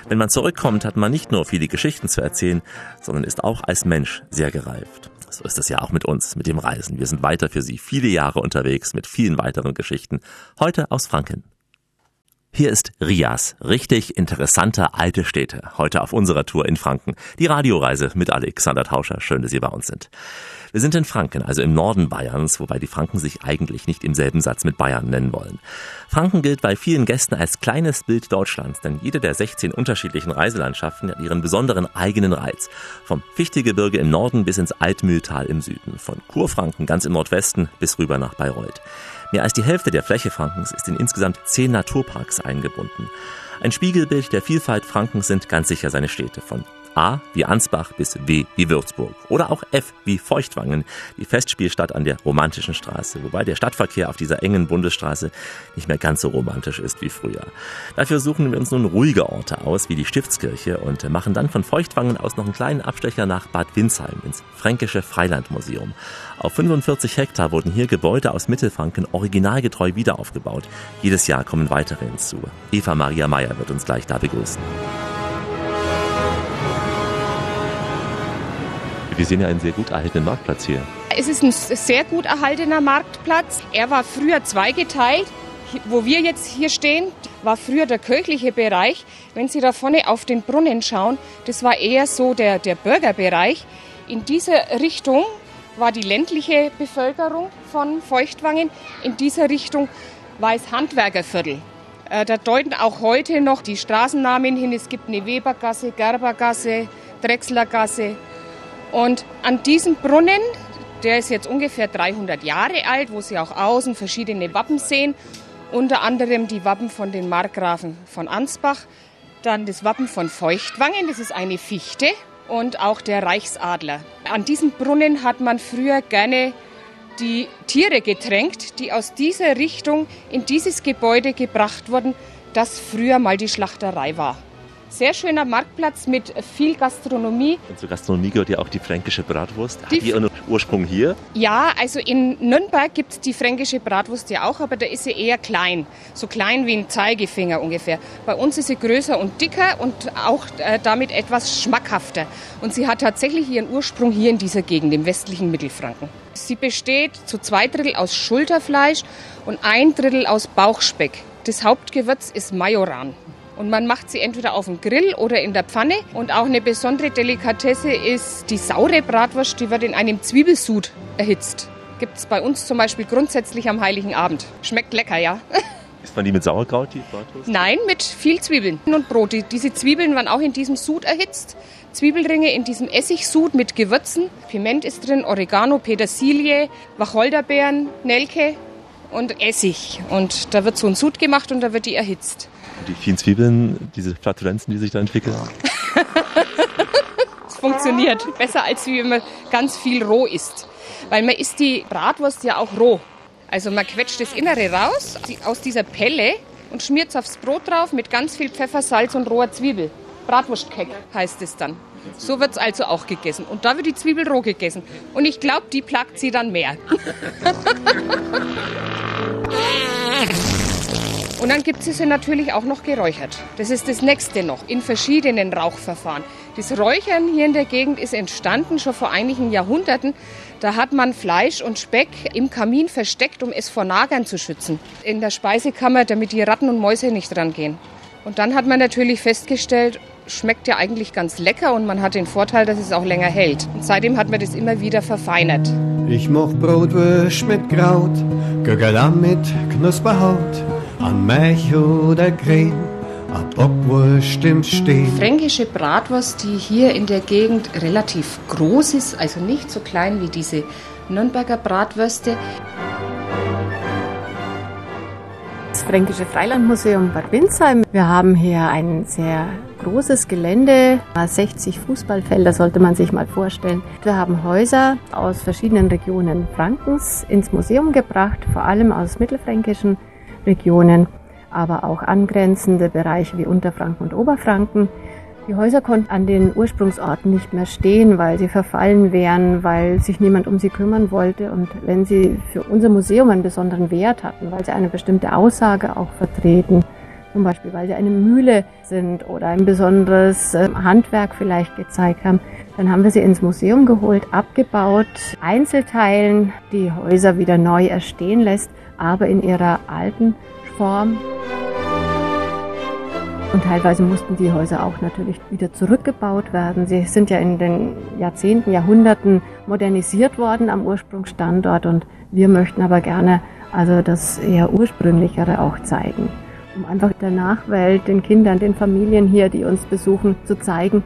Wenn man zurückkommt, hat man nicht nur viele Geschichten zu erzählen, sondern ist auch als Mensch sehr gereift. So ist es ja auch mit uns, mit dem Reisen. Wir sind weiter für Sie viele Jahre unterwegs mit vielen weiteren Geschichten. Heute aus Franken. Hier ist Rias, richtig interessante alte Städte. Heute auf unserer Tour in Franken. Die Radioreise mit Alexander Tauscher. Schön, dass Sie bei uns sind. Wir sind in Franken, also im Norden Bayerns, wobei die Franken sich eigentlich nicht im selben Satz mit Bayern nennen wollen. Franken gilt bei vielen Gästen als kleines Bild Deutschlands, denn jede der 16 unterschiedlichen Reiselandschaften hat ihren besonderen eigenen Reiz. Vom Fichtegebirge im Norden bis ins Altmühltal im Süden, von Kurfranken ganz im Nordwesten bis rüber nach Bayreuth. Mehr als die Hälfte der Fläche Frankens ist in insgesamt zehn Naturparks eingebunden. Ein Spiegelbild der Vielfalt Frankens sind ganz sicher seine Städte, von A wie Ansbach bis W wie Würzburg. Oder auch F wie Feuchtwangen, die Festspielstadt an der romantischen Straße, wobei der Stadtverkehr auf dieser engen Bundesstraße nicht mehr ganz so romantisch ist wie früher. Dafür suchen wir uns nun ruhige Orte aus, wie die Stiftskirche, und machen dann von Feuchtwangen aus noch einen kleinen Abstecher nach Bad Windsheim ins Fränkische Freilandmuseum. Auf 45 Hektar wurden hier Gebäude aus Mittelfranken originalgetreu wiederaufgebaut. Jedes Jahr kommen weitere hinzu. Eva Maria Meyer wird uns gleich da begrüßen. Wir sehen ja einen sehr gut erhaltenen Marktplatz hier. Es ist ein sehr gut erhaltener Marktplatz. Er war früher zweigeteilt. Wo wir jetzt hier stehen, war früher der kirchliche Bereich. Wenn Sie da vorne auf den Brunnen schauen, das war eher so der, der Bürgerbereich. In diese Richtung war die ländliche Bevölkerung von Feuchtwangen. In dieser Richtung war es Handwerkerviertel. Äh, da deuten auch heute noch die Straßennamen hin. Es gibt eine Webergasse, Gerbergasse, Drechslergasse, und an diesem Brunnen, der ist jetzt ungefähr 300 Jahre alt, wo Sie auch außen verschiedene Wappen sehen, unter anderem die Wappen von den Markgrafen von Ansbach, dann das Wappen von Feuchtwangen, das ist eine Fichte und auch der Reichsadler. An diesem Brunnen hat man früher gerne die Tiere getränkt, die aus dieser Richtung in dieses Gebäude gebracht wurden, das früher mal die Schlachterei war. Sehr schöner Marktplatz mit viel Gastronomie. Und zur Gastronomie gehört ja auch die fränkische Bratwurst. Hat Die die ihren Ursprung hier? Ja, also in Nürnberg gibt es die fränkische Bratwurst ja auch, aber da ist sie eher klein. So klein wie ein Zeigefinger ungefähr. Bei uns ist sie größer und dicker und auch äh, damit etwas schmackhafter. Und sie hat tatsächlich ihren Ursprung hier in dieser Gegend, im westlichen Mittelfranken. Sie besteht zu zwei Drittel aus Schulterfleisch und ein Drittel aus Bauchspeck. Das Hauptgewürz ist Majoran. Und man macht sie entweder auf dem Grill oder in der Pfanne. Und auch eine besondere Delikatesse ist die saure Bratwurst, die wird in einem Zwiebelsud erhitzt. Gibt es bei uns zum Beispiel grundsätzlich am Heiligen Abend. Schmeckt lecker, ja. Ist man die mit Sauerkraut, die Bratwurst? Nein, mit viel Zwiebeln und Brot. Die- Diese Zwiebeln werden auch in diesem Sud erhitzt. Zwiebelringe in diesem Essigsud mit Gewürzen. Piment ist drin, Oregano, Petersilie, Wacholderbeeren, Nelke und Essig. Und da wird so ein Sud gemacht und da wird die erhitzt. Die vielen Zwiebeln, diese Flatulenzen, die sich da entwickeln? Es funktioniert besser, als wie wenn man ganz viel roh isst. Weil man isst die Bratwurst ja auch roh. Also man quetscht das Innere raus aus dieser Pelle und schmiert es aufs Brot drauf mit ganz viel Pfeffer, Salz und roher Zwiebel. Bratwurstkeck heißt es dann. So wird es also auch gegessen. Und da wird die Zwiebel roh gegessen. Und ich glaube, die plagt sie dann mehr. Und dann gibt es sie natürlich auch noch geräuchert. Das ist das nächste noch, in verschiedenen Rauchverfahren. Das Räuchern hier in der Gegend ist entstanden schon vor einigen Jahrhunderten. Da hat man Fleisch und Speck im Kamin versteckt, um es vor Nagern zu schützen. In der Speisekammer, damit die Ratten und Mäuse nicht rangehen. Und dann hat man natürlich festgestellt, schmeckt ja eigentlich ganz lecker und man hat den Vorteil, dass es auch länger hält. Und seitdem hat man das immer wieder verfeinert. Ich mach Brotwurst mit Kraut, Gürgelam mit Knusperhaut, an Milch oder Grün, a Bockwurst im Stehen. Fränkische Bratwurst, die hier in der Gegend relativ groß ist, also nicht so klein wie diese Nürnberger Bratwürste. Das Fränkische Freilandmuseum Bad Windsheim. Wir haben hier ein sehr großes Gelände, 60 Fußballfelder sollte man sich mal vorstellen. Wir haben Häuser aus verschiedenen Regionen Frankens ins Museum gebracht, vor allem aus mittelfränkischen Regionen, aber auch angrenzende Bereiche wie Unterfranken und Oberfranken. Die Häuser konnten an den Ursprungsorten nicht mehr stehen, weil sie verfallen wären, weil sich niemand um sie kümmern wollte und wenn sie für unser Museum einen besonderen Wert hatten, weil sie eine bestimmte Aussage auch vertreten, zum Beispiel weil sie eine Mühle sind oder ein besonderes äh, Handwerk vielleicht gezeigt haben, dann haben wir sie ins Museum geholt, abgebaut, Einzelteilen, die Häuser wieder neu erstehen lässt, aber in ihrer alten Form. Und teilweise mussten die Häuser auch natürlich wieder zurückgebaut werden. Sie sind ja in den Jahrzehnten, Jahrhunderten modernisiert worden am Ursprungsstandort und wir möchten aber gerne also das eher ursprünglichere auch zeigen, um einfach der Nachwelt, den Kindern, den Familien hier, die uns besuchen, zu zeigen,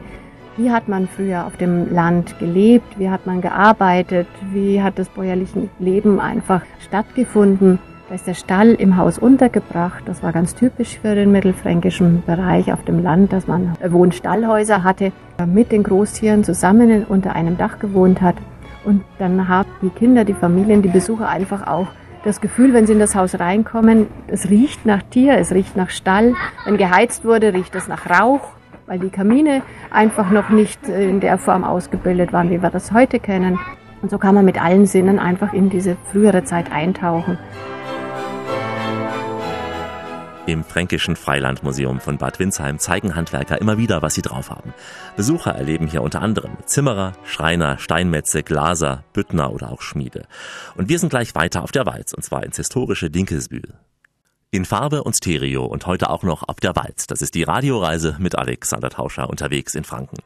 wie hat man früher auf dem Land gelebt, wie hat man gearbeitet, wie hat das bäuerliche Leben einfach stattgefunden. Da ist der Stall im Haus untergebracht. Das war ganz typisch für den mittelfränkischen Bereich auf dem Land, dass man Wohnstallhäuser hatte, mit den Großtieren zusammen unter einem Dach gewohnt hat. Und dann haben die Kinder, die Familien, die Besucher einfach auch das Gefühl, wenn sie in das Haus reinkommen, es riecht nach Tier, es riecht nach Stall. Wenn geheizt wurde, riecht es nach Rauch, weil die Kamine einfach noch nicht in der Form ausgebildet waren, wie wir das heute kennen. Und so kann man mit allen Sinnen einfach in diese frühere Zeit eintauchen. Im Fränkischen Freilandmuseum von Bad Windsheim zeigen Handwerker immer wieder, was sie drauf haben. Besucher erleben hier unter anderem Zimmerer, Schreiner, Steinmetze, Glaser, Büttner oder auch Schmiede. Und wir sind gleich weiter auf der Walz, und zwar ins historische Dinkelsbühl. In Farbe und Stereo und heute auch noch auf der Walz. Das ist die Radioreise mit Alexander Tauscher unterwegs in Franken.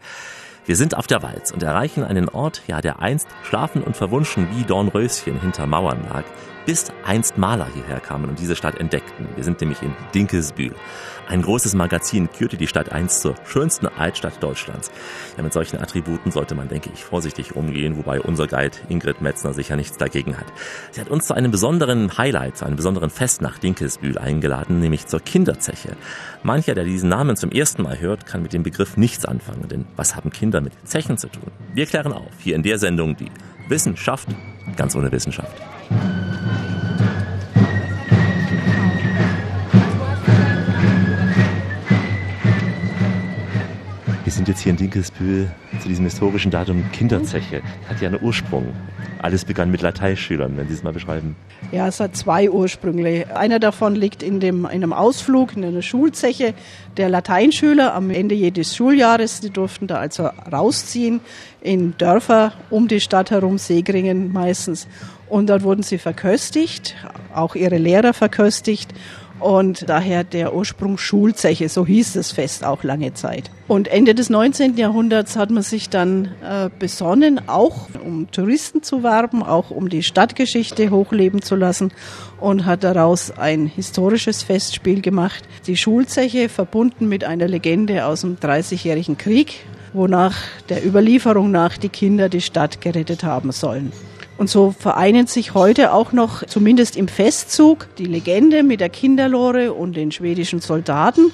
Wir sind auf der Walz und erreichen einen Ort, ja, der einst schlafen und verwunschen wie Dornröschen hinter Mauern lag, bis einst Maler hierher kamen und diese Stadt entdeckten. Wir sind nämlich in Dinkelsbühl. Ein großes Magazin kürte die Stadt einst zur schönsten Altstadt Deutschlands. Ja, mit solchen Attributen sollte man, denke ich, vorsichtig umgehen, wobei unser Guide Ingrid Metzner sicher nichts dagegen hat. Sie hat uns zu einem besonderen Highlight, zu einem besonderen Fest nach Dinkelsbühl eingeladen, nämlich zur Kinderzeche. Mancher, der diesen Namen zum ersten Mal hört, kann mit dem Begriff nichts anfangen, denn was haben Kinder mit Zechen zu tun? Wir klären auf, hier in der Sendung, die Wissenschaft ganz ohne Wissenschaft. Wir sind jetzt hier in Dinkelsbühl zu diesem historischen Datum Kinderzeche. Hat ja einen Ursprung. Alles begann mit Lateinschülern, wenn Sie es mal beschreiben. Ja, es hat zwei Ursprünge. Einer davon liegt in, dem, in einem Ausflug in einer Schulzeche der Lateinschüler am Ende jedes Schuljahres. Die durften da also rausziehen in Dörfer um die Stadt herum, Segringen meistens. Und dort wurden sie verköstigt, auch ihre Lehrer verköstigt und daher der Ursprung Schulzeche, so hieß das Fest auch lange Zeit. Und Ende des 19. Jahrhunderts hat man sich dann äh, besonnen, auch um Touristen zu werben, auch um die Stadtgeschichte hochleben zu lassen und hat daraus ein historisches Festspiel gemacht. Die Schulzeche verbunden mit einer Legende aus dem Dreißigjährigen Krieg, wonach der Überlieferung nach die Kinder die Stadt gerettet haben sollen. Und so vereinen sich heute auch noch, zumindest im Festzug, die Legende mit der Kinderlore und den schwedischen Soldaten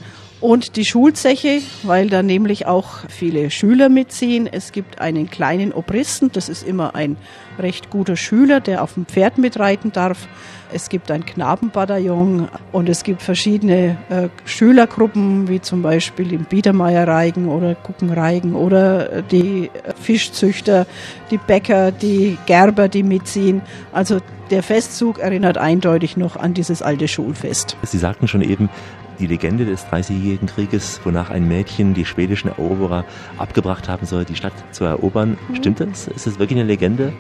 und die Schulzeche, weil da nämlich auch viele Schüler mitziehen. Es gibt einen kleinen Obristen, das ist immer ein recht guter Schüler, der auf dem Pferd mitreiten darf. Es gibt ein Knabenbataillon und es gibt verschiedene äh, Schülergruppen, wie zum Beispiel im Biedermeierreigen oder Guckenreigen oder äh, die äh, Fischzüchter, die Bäcker, die Gerber, die mitziehen. Also der Festzug erinnert eindeutig noch an dieses alte Schulfest. Sie sagten schon eben, die Legende des Dreißigjährigen Krieges, wonach ein Mädchen die schwedischen Eroberer abgebracht haben soll, die Stadt zu erobern. Mhm. Stimmt das? Ist das wirklich eine Legende?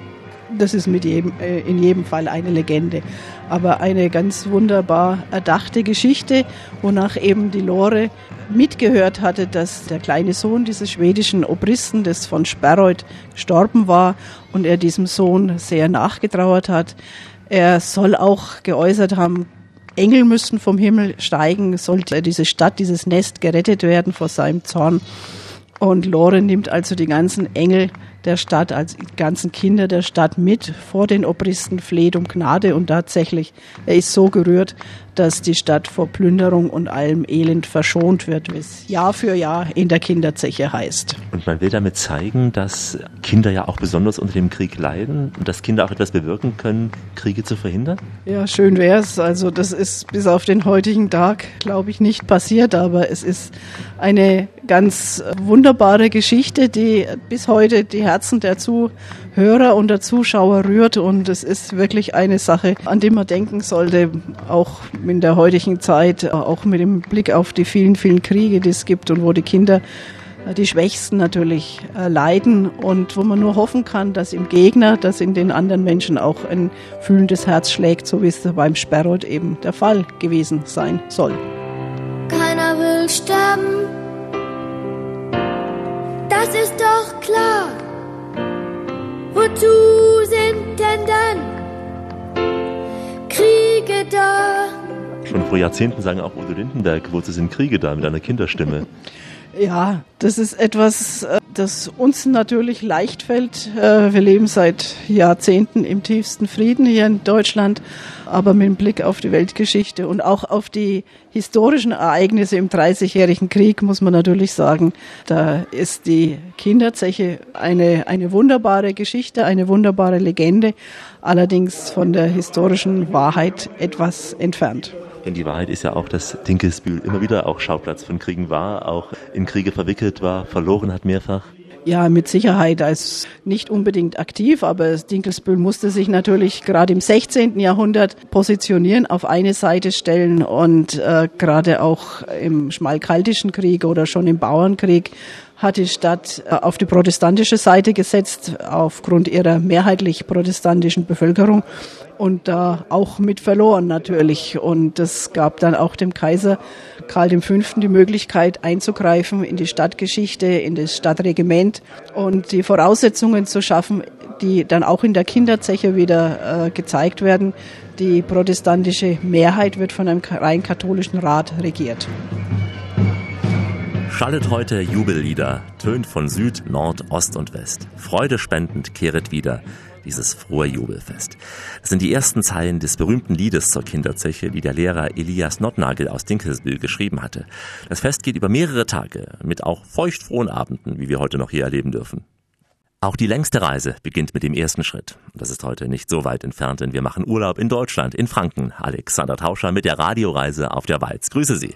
Das ist mit jedem, äh, in jedem Fall eine Legende. Aber eine ganz wunderbar erdachte Geschichte, wonach eben die Lore mitgehört hatte, dass der kleine Sohn dieses schwedischen Obristen, des von Sperreuth, gestorben war und er diesem Sohn sehr nachgetrauert hat. Er soll auch geäußert haben, Engel müssten vom Himmel steigen, sollte diese Stadt, dieses Nest gerettet werden vor seinem Zorn. Und Lore nimmt also die ganzen Engel der Stadt, als die ganzen Kinder der Stadt mit vor den Obristen, fleht um Gnade und tatsächlich, er ist so gerührt, dass die Stadt vor Plünderung und allem Elend verschont wird, wie es Jahr für Jahr in der Kinderzeche heißt. Und man will damit zeigen, dass Kinder ja auch besonders unter dem Krieg leiden und dass Kinder auch etwas bewirken können, Kriege zu verhindern? Ja, schön wäre es. Also das ist bis auf den heutigen Tag, glaube ich, nicht passiert, aber es ist eine ganz wunderbare Geschichte, die bis heute die Herzen der Zuhörer und der Zuschauer rührt. Und es ist wirklich eine Sache, an die man denken sollte, auch in der heutigen Zeit, auch mit dem Blick auf die vielen, vielen Kriege, die es gibt und wo die Kinder die Schwächsten natürlich äh, leiden und wo man nur hoffen kann, dass im Gegner, dass in den anderen Menschen auch ein fühlendes Herz schlägt, so wie es beim Sperrot eben der Fall gewesen sein soll. Keiner will sterben, das ist doch klar. Wozu sind denn dann Kriege da? Schon vor Jahrzehnten sagen auch Udo Lindenberg, wozu sind Kriege da mit einer Kinderstimme. Ja, das ist etwas, äh, das uns natürlich leicht fällt. Äh, wir leben seit Jahrzehnten im tiefsten Frieden hier in Deutschland, aber mit Blick auf die Weltgeschichte und auch auf die historischen Ereignisse im Dreißigjährigen Krieg muss man natürlich sagen, da ist die Kinderzeche eine, eine wunderbare Geschichte, eine wunderbare Legende, allerdings von der historischen Wahrheit etwas entfernt. Denn die Wahrheit ist ja auch, dass Dinkelsbühl immer wieder auch Schauplatz von Kriegen war, auch in Kriege verwickelt war, verloren hat mehrfach. Ja, mit Sicherheit als nicht unbedingt aktiv, aber Dinkelsbühl musste sich natürlich gerade im 16. Jahrhundert positionieren, auf eine Seite stellen und äh, gerade auch im Schmalkaltischen Krieg oder schon im Bauernkrieg hat die Stadt äh, auf die protestantische Seite gesetzt, aufgrund ihrer mehrheitlich protestantischen Bevölkerung und da äh, auch mit verloren natürlich. Und das gab dann auch dem Kaiser Karl V. die Möglichkeit einzugreifen in die Stadtgeschichte, in das Stadtregiment und die Voraussetzungen zu schaffen, die dann auch in der Kinderzeche wieder äh, gezeigt werden. Die protestantische Mehrheit wird von einem rein katholischen Rat regiert. Schallet heute Jubellieder, tönt von Süd, Nord, Ost und West. Freude spendend kehret wieder dieses frohe Jubelfest. Das sind die ersten Zeilen des berühmten Liedes zur Kinderzeche, die der Lehrer Elias Nottnagel aus Dinkelsbühl geschrieben hatte. Das Fest geht über mehrere Tage, mit auch feuchtfrohen Abenden, wie wir heute noch hier erleben dürfen. Auch die längste Reise beginnt mit dem ersten Schritt. Das ist heute nicht so weit entfernt, denn wir machen Urlaub in Deutschland, in Franken. Alexander Tauscher mit der Radioreise auf der Walz. Grüße Sie.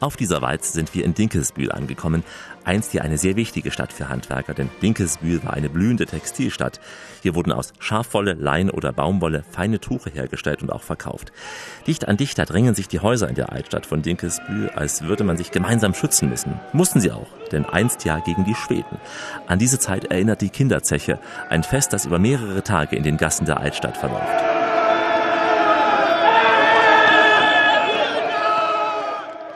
Auf dieser Walz sind wir in Dinkelsbühl angekommen, einst hier eine sehr wichtige Stadt für Handwerker, denn Dinkelsbühl war eine blühende Textilstadt. Hier wurden aus Schafwolle, Lein oder Baumwolle feine Tuche hergestellt und auch verkauft. Dicht an dicht drängen sich die Häuser in der Altstadt von Dinkelsbühl, als würde man sich gemeinsam schützen müssen. Mussten sie auch, denn einst ja gegen die Schweden. An diese Zeit erinnert die Kinderzeche, ein Fest, das über mehrere Tage in den Gassen der Altstadt verläuft.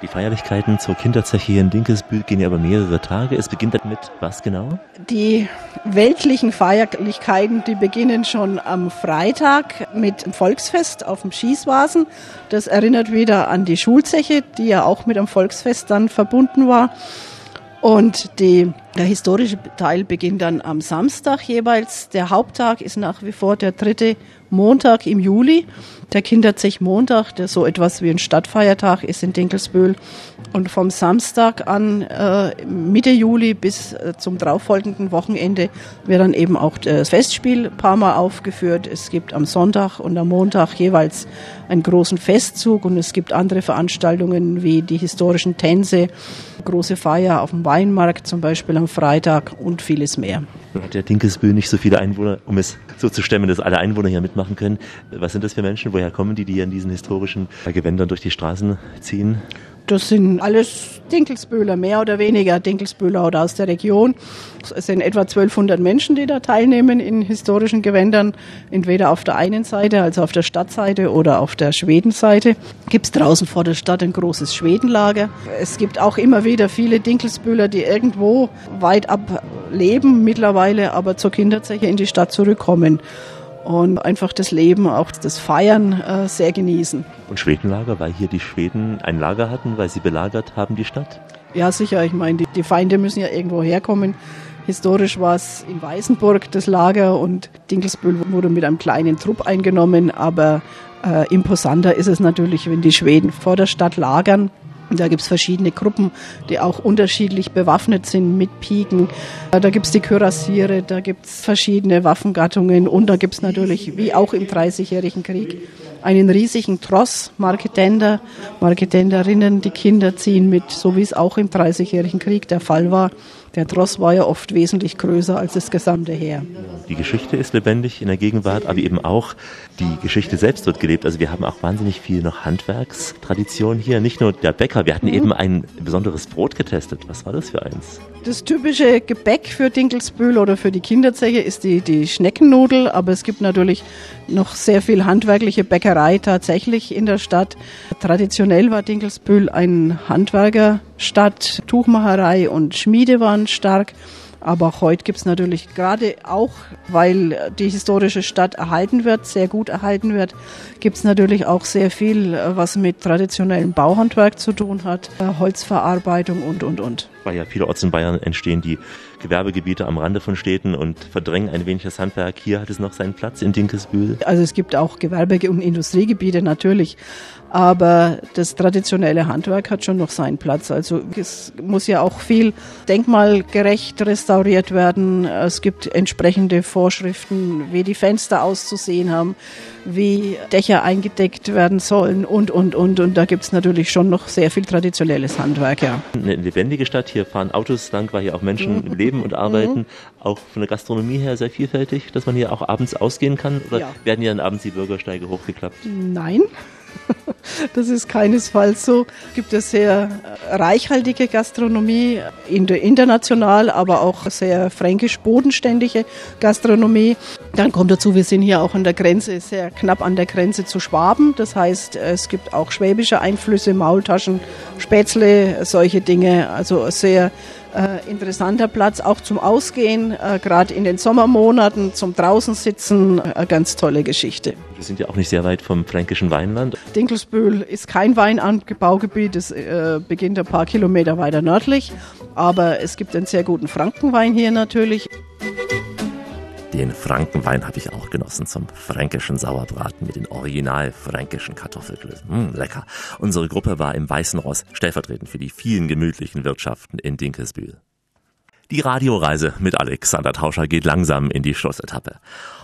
Die Feierlichkeiten zur Kinderzeche hier in Dinkelsbühl gehen ja über mehrere Tage. Es beginnt damit was genau? Die weltlichen Feierlichkeiten, die beginnen schon am Freitag mit dem Volksfest auf dem Schießwasen. Das erinnert wieder an die Schulzeche, die ja auch mit dem Volksfest dann verbunden war. Und die, der historische Teil beginnt dann am Samstag jeweils. Der Haupttag ist nach wie vor der dritte Montag im Juli. Der Kinderzech Montag, der so etwas wie ein Stadtfeiertag ist in Dinkelsbühl. Und vom Samstag an äh, Mitte Juli bis äh, zum darauffolgenden Wochenende wird dann eben auch das Festspiel ein paar Mal aufgeführt. Es gibt am Sonntag und am Montag jeweils einen großen Festzug und es gibt andere Veranstaltungen wie die historischen Tänze, große Feier auf dem Weinmarkt zum Beispiel am Freitag und vieles mehr. Nun hat der Dinkelsbühl nicht so viele Einwohner, um es so zu stemmen, dass alle Einwohner hier mitmachen können. Was sind das für Menschen? Woher kommen die, die hier in diesen historischen Gewändern durch die Straßen ziehen? Das sind alles Dinkelsbühler, mehr oder weniger Dinkelsbühler oder aus der Region. Es sind etwa 1200 Menschen, die da teilnehmen in historischen Gewändern. Entweder auf der einen Seite, also auf der Stadtseite oder auf der Schwedenseite. Gibt es draußen vor der Stadt ein großes Schwedenlager. Es gibt auch immer wieder viele Dinkelsbühler, die irgendwo weit ab leben mittlerweile, aber zur Kinderzeche in die Stadt zurückkommen und einfach das Leben, auch das Feiern äh, sehr genießen. Und Schwedenlager, weil hier die Schweden ein Lager hatten, weil sie belagert haben die Stadt? Ja, sicher. Ich meine, die, die Feinde müssen ja irgendwo herkommen. Historisch war es in Weißenburg das Lager und Dinkelsbühl wurde mit einem kleinen Trupp eingenommen, aber äh, imposanter ist es natürlich, wenn die Schweden vor der Stadt lagern da gibt es verschiedene Gruppen, die auch unterschiedlich bewaffnet sind mit Piken. Da gibt es die Kürassiere, da gibt es verschiedene Waffengattungen und da gibt es natürlich, wie auch im Dreißigjährigen Krieg, einen riesigen Tross, Marketender, Marketenderinnen, die Kinder ziehen mit, so wie es auch im Dreißigjährigen Krieg der Fall war. Der Tross war ja oft wesentlich größer als das gesamte Heer. Die Geschichte ist lebendig in der Gegenwart, aber eben auch die Geschichte selbst wird gelebt. Also wir haben auch wahnsinnig viel noch Handwerkstradition hier. Nicht nur der Bäcker, wir hatten mhm. eben ein besonderes Brot getestet. Was war das für eins? Das typische Gebäck für Dinkelsbühl oder für die Kinderzeche ist die, die Schneckennudel, aber es gibt natürlich noch sehr viel handwerkliche Bäckerei tatsächlich in der Stadt. Traditionell war Dinkelsbühl ein Handwerkerstadt, Tuchmacherei und Schmiede waren stark. Aber auch heute gibt es natürlich gerade auch, weil die historische Stadt erhalten wird, sehr gut erhalten wird, gibt es natürlich auch sehr viel, was mit traditionellem Bauhandwerk zu tun hat, Holzverarbeitung und, und, und. Weil ja vielerorts in Bayern entstehen die Gewerbegebiete am Rande von Städten und verdrängen ein wenig das Handwerk. Hier hat es noch seinen Platz in Dinkelsbühl. Also es gibt auch Gewerbe- und Industriegebiete natürlich, aber das traditionelle Handwerk hat schon noch seinen Platz. Also es muss ja auch viel denkmalgerecht restauriert werden. Es gibt entsprechende Vorschriften, wie die Fenster auszusehen haben, wie Dächer eingedeckt werden sollen und, und, und. Und da gibt es natürlich schon noch sehr viel traditionelles Handwerk, ja. Eine lebendige Stadt, hier fahren Autos lang, weil hier auch Menschen mhm. Leben und arbeiten. Mhm. Auch von der Gastronomie her sehr vielfältig, dass man hier auch abends ausgehen kann. Oder ja. werden hier dann abends die Bürgersteige hochgeklappt? Nein. Das ist keinesfalls so. Es gibt eine sehr reichhaltige Gastronomie, international, aber auch sehr fränkisch bodenständige Gastronomie. Dann kommt dazu, wir sind hier auch an der Grenze, sehr knapp an der Grenze zu Schwaben. Das heißt, es gibt auch schwäbische Einflüsse, Maultaschen, Spätzle, solche Dinge. Also sehr äh, interessanter Platz auch zum Ausgehen, äh, gerade in den Sommermonaten, zum draußen sitzen, eine ganz tolle Geschichte. Wir sind ja auch nicht sehr weit vom fränkischen Weinland. Dinkelsbühl ist kein Weinanbaugebiet, es äh, beginnt ein paar Kilometer weiter nördlich, aber es gibt einen sehr guten Frankenwein hier natürlich. Den Frankenwein habe ich auch genossen zum fränkischen Sauerbraten mit den original fränkischen Kartoffelklößen. Mmh, lecker. Unsere Gruppe war im Weißen Ross stellvertretend für die vielen gemütlichen Wirtschaften in Dinkelsbühl. Die Radioreise mit Alexander Tauscher geht langsam in die Schlussetappe.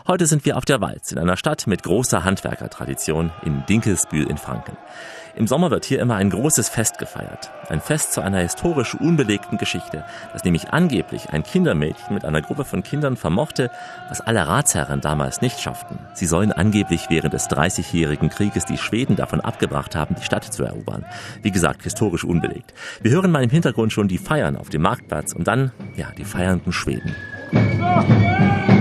Heute sind wir auf der Walz, in einer Stadt mit großer Handwerkertradition in Dinkelsbühl in Franken. Im Sommer wird hier immer ein großes Fest gefeiert. Ein Fest zu einer historisch unbelegten Geschichte, das nämlich angeblich ein Kindermädchen mit einer Gruppe von Kindern vermochte, was alle Ratsherren damals nicht schafften. Sie sollen angeblich während des Dreißigjährigen Krieges die Schweden davon abgebracht haben, die Stadt zu erobern. Wie gesagt, historisch unbelegt. Wir hören mal im Hintergrund schon die Feiern auf dem Marktplatz und dann, ja, die feiernden Schweden. Wir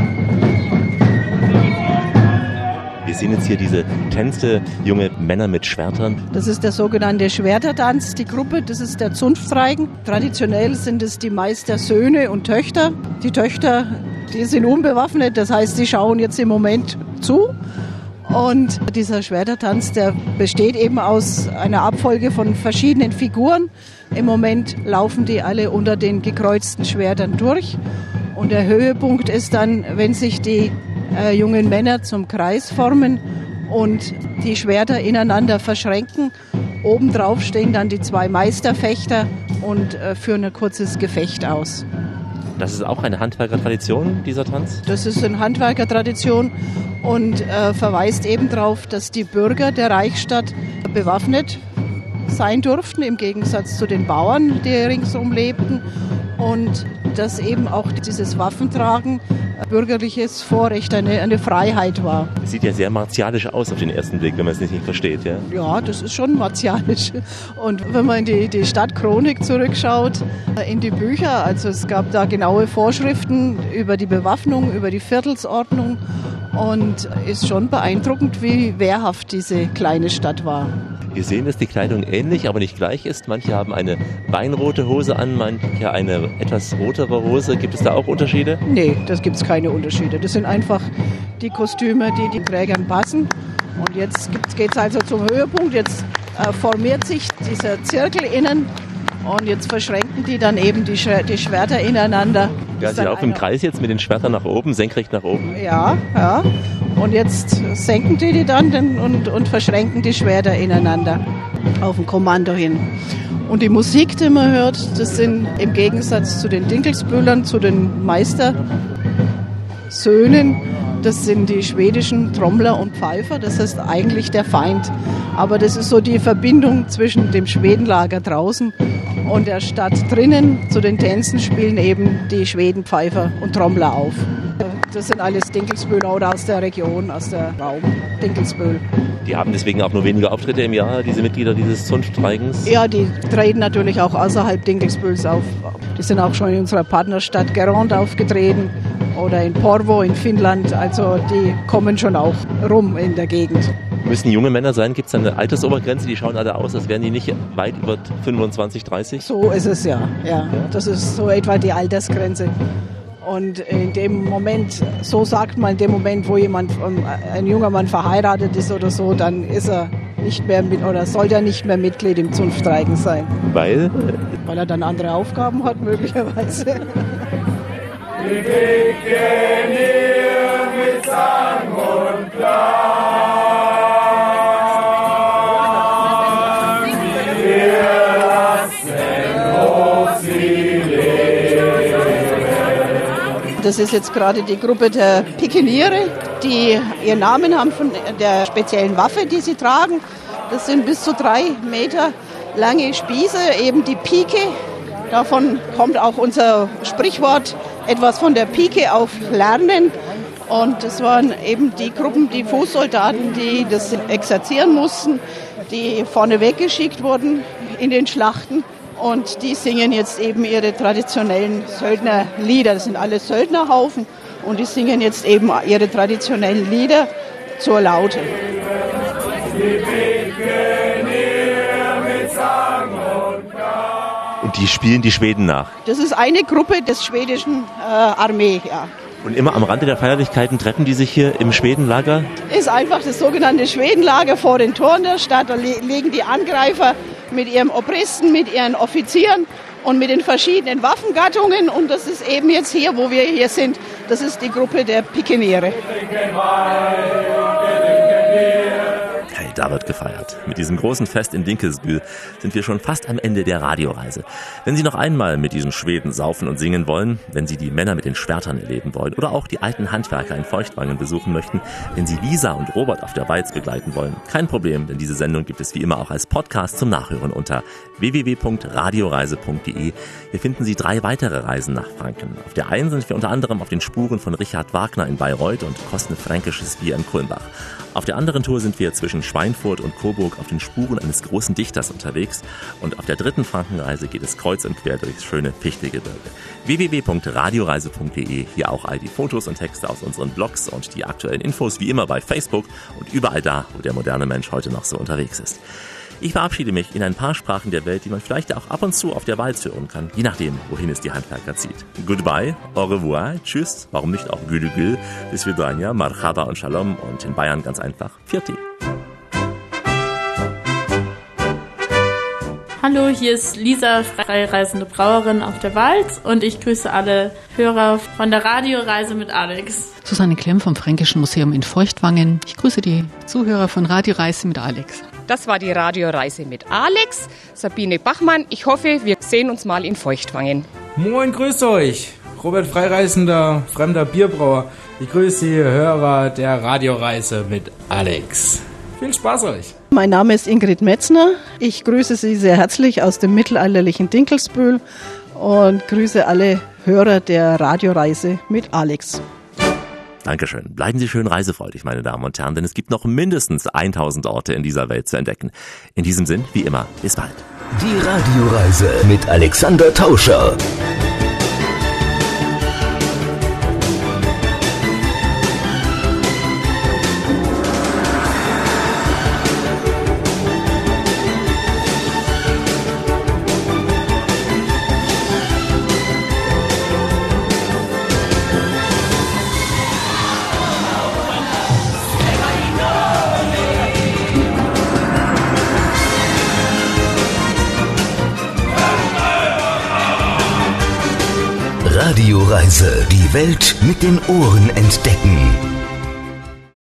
sehen jetzt hier diese Tänze, junge Männer mit Schwertern. Das ist der sogenannte Schwertertanz, die Gruppe, das ist der Zunftreigen. Traditionell sind es die Meister Söhne und Töchter. Die Töchter, die sind unbewaffnet, das heißt, sie schauen jetzt im Moment zu. Und dieser Schwertertanz, der besteht eben aus einer Abfolge von verschiedenen Figuren. Im Moment laufen die alle unter den gekreuzten Schwertern durch. Und der Höhepunkt ist dann, wenn sich die äh, jungen Männer zum Kreis formen und die Schwerter ineinander verschränken. Obendrauf stehen dann die zwei Meisterfechter und äh, führen ein kurzes Gefecht aus. Das ist auch eine Handwerkertradition, dieser Tanz? Das ist eine Handwerkertradition und äh, verweist eben darauf, dass die Bürger der Reichsstadt bewaffnet sein durften, im Gegensatz zu den Bauern, die ringsum lebten. Und dass eben auch dieses Waffentragen bürgerliches Vorrecht, eine, eine Freiheit war. Sieht ja sehr martialisch aus auf den ersten Blick, wenn man es nicht versteht, ja? Ja, das ist schon martialisch. Und wenn man in die, die Stadtchronik zurückschaut, äh, in die Bücher, also es gab da genaue Vorschriften über die Bewaffnung, über die Viertelsordnung und ist schon beeindruckend, wie wehrhaft diese kleine Stadt war. Wir sehen, dass die Kleidung ähnlich, aber nicht gleich ist. Manche haben eine weinrote Hose an, manche eine etwas rotere Hose. Gibt es da auch Unterschiede? Nee, das gibt es keine Unterschiede. Das sind einfach die Kostüme, die den Trägern passen. Und jetzt geht es also zum Höhepunkt. Jetzt äh, formiert sich dieser Zirkel innen und jetzt verschränken die dann eben die, Sch die Schwerter ineinander. Ja, sie laufen im Kreis jetzt mit den Schwertern nach oben, senkrecht nach oben. Ja, ja. Und jetzt senken die die dann und, und verschränken die Schwerter ineinander auf ein Kommando hin. Und die Musik, die man hört, das sind im Gegensatz zu den Dinkelsbühlern, zu den Meistersöhnen, das sind die schwedischen Trommler und Pfeifer, das heißt eigentlich der Feind. Aber das ist so die Verbindung zwischen dem Schwedenlager draußen und der Stadt drinnen. Zu den Tänzen spielen eben die Schweden, Pfeifer und Trommler auf. Das sind alles Dinkelsbühler oder aus der Region, aus der Raum Dinkelsbühl. Die haben deswegen auch nur wenige Auftritte im Jahr, diese Mitglieder dieses Zunftstreigens? Ja, die treten natürlich auch außerhalb Dinkelsbühls auf. Die sind auch schon in unserer Partnerstadt Gerond aufgetreten oder in Porvo in Finnland. Also die kommen schon auch rum in der Gegend. Müssen junge Männer sein? Gibt es eine Altersobergrenze? Die schauen alle aus, als wären die nicht weit über 25, 30? So ist es ja. ja. Das ist so etwa die Altersgrenze. Und in dem Moment, so sagt man, in dem Moment, wo jemand, ähm, ein junger Mann verheiratet ist oder so, dann ist er nicht mehr mit oder soll er nicht mehr Mitglied im Zunftreigen sein. Weil? Weil er dann andere Aufgaben hat, möglicherweise. Die Wege mit Sang und Das ist jetzt gerade die Gruppe der Pikeniere, die ihren Namen haben von der speziellen Waffe, die sie tragen. Das sind bis zu drei Meter lange Spieße, eben die Pike. Davon kommt auch unser Sprichwort etwas von der Pike auf Lernen. Und das waren eben die Gruppen, die Fußsoldaten, die das exerzieren mussten, die vorne weggeschickt wurden in den Schlachten. Und die singen jetzt eben ihre traditionellen Söldnerlieder. Das sind alle Söldnerhaufen und die singen jetzt eben ihre traditionellen Lieder zur Laute. Und die spielen die Schweden nach? Das ist eine Gruppe des schwedischen äh, Armee, ja. Und immer am Rande der Feierlichkeiten treffen die sich hier im Schwedenlager? Ist einfach das sogenannte Schwedenlager vor den Toren der Stadt. Da legen die Angreifer mit ihrem Obristen, mit ihren Offizieren und mit den verschiedenen Waffengattungen. Und das ist eben jetzt hier, wo wir hier sind. Das ist die Gruppe der Pikeniere. Da wird gefeiert. Mit diesem großen Fest in Dinkelsbühl sind wir schon fast am Ende der Radioreise. Wenn Sie noch einmal mit diesen Schweden saufen und singen wollen, wenn Sie die Männer mit den Schwertern erleben wollen oder auch die alten Handwerker in Feuchtwangen besuchen möchten, wenn Sie Lisa und Robert auf der Walz begleiten wollen, kein Problem, denn diese Sendung gibt es wie immer auch als Podcast zum Nachhören unter www.radioreise.de. Hier finden Sie drei weitere Reisen nach Franken. Auf der einen sind wir unter anderem auf den Spuren von Richard Wagner in Bayreuth und kosten fränkisches Bier in Kulmbach. Auf der anderen Tour sind wir zwischen Schweinfurt und Coburg auf den Spuren eines großen Dichters unterwegs und auf der dritten Frankenreise geht es kreuz und quer durchs schöne Fichtelgebirge. www.radioreise.de, hier auch all die Fotos und Texte aus unseren Blogs und die aktuellen Infos wie immer bei Facebook und überall da, wo der moderne Mensch heute noch so unterwegs ist. Ich verabschiede mich in ein paar Sprachen der Welt, die man vielleicht auch ab und zu auf der Walz hören kann, je nachdem, wohin es die Handwerker zieht. Goodbye, au revoir, tschüss, warum nicht auch Gülügül, bis vidania, marhaba und shalom und in Bayern ganz einfach, Vierti. Hallo, hier ist Lisa, freireisende Brauerin auf der Walz und ich grüße alle Hörer von der Radioreise mit Alex. Susanne Klemm vom Fränkischen Museum in Feuchtwangen. Ich grüße die Zuhörer von Radioreise mit Alex. Das war die Radioreise mit Alex, Sabine Bachmann. Ich hoffe, wir sehen uns mal in Feuchtwangen. Moin, grüßt euch. Robert Freireisender, fremder Bierbrauer. Ich grüße die Hörer der Radioreise mit Alex. Viel Spaß euch. Mein Name ist Ingrid Metzner. Ich grüße Sie sehr herzlich aus dem mittelalterlichen Dinkelsbühl und grüße alle Hörer der Radioreise mit Alex. Dankeschön. Bleiben Sie schön reisefreudig, meine Damen und Herren, denn es gibt noch mindestens 1000 Orte in dieser Welt zu entdecken. In diesem Sinn, wie immer, bis bald. Die Radioreise mit Alexander Tauscher. Radioreise. Die Welt mit den Ohren entdecken.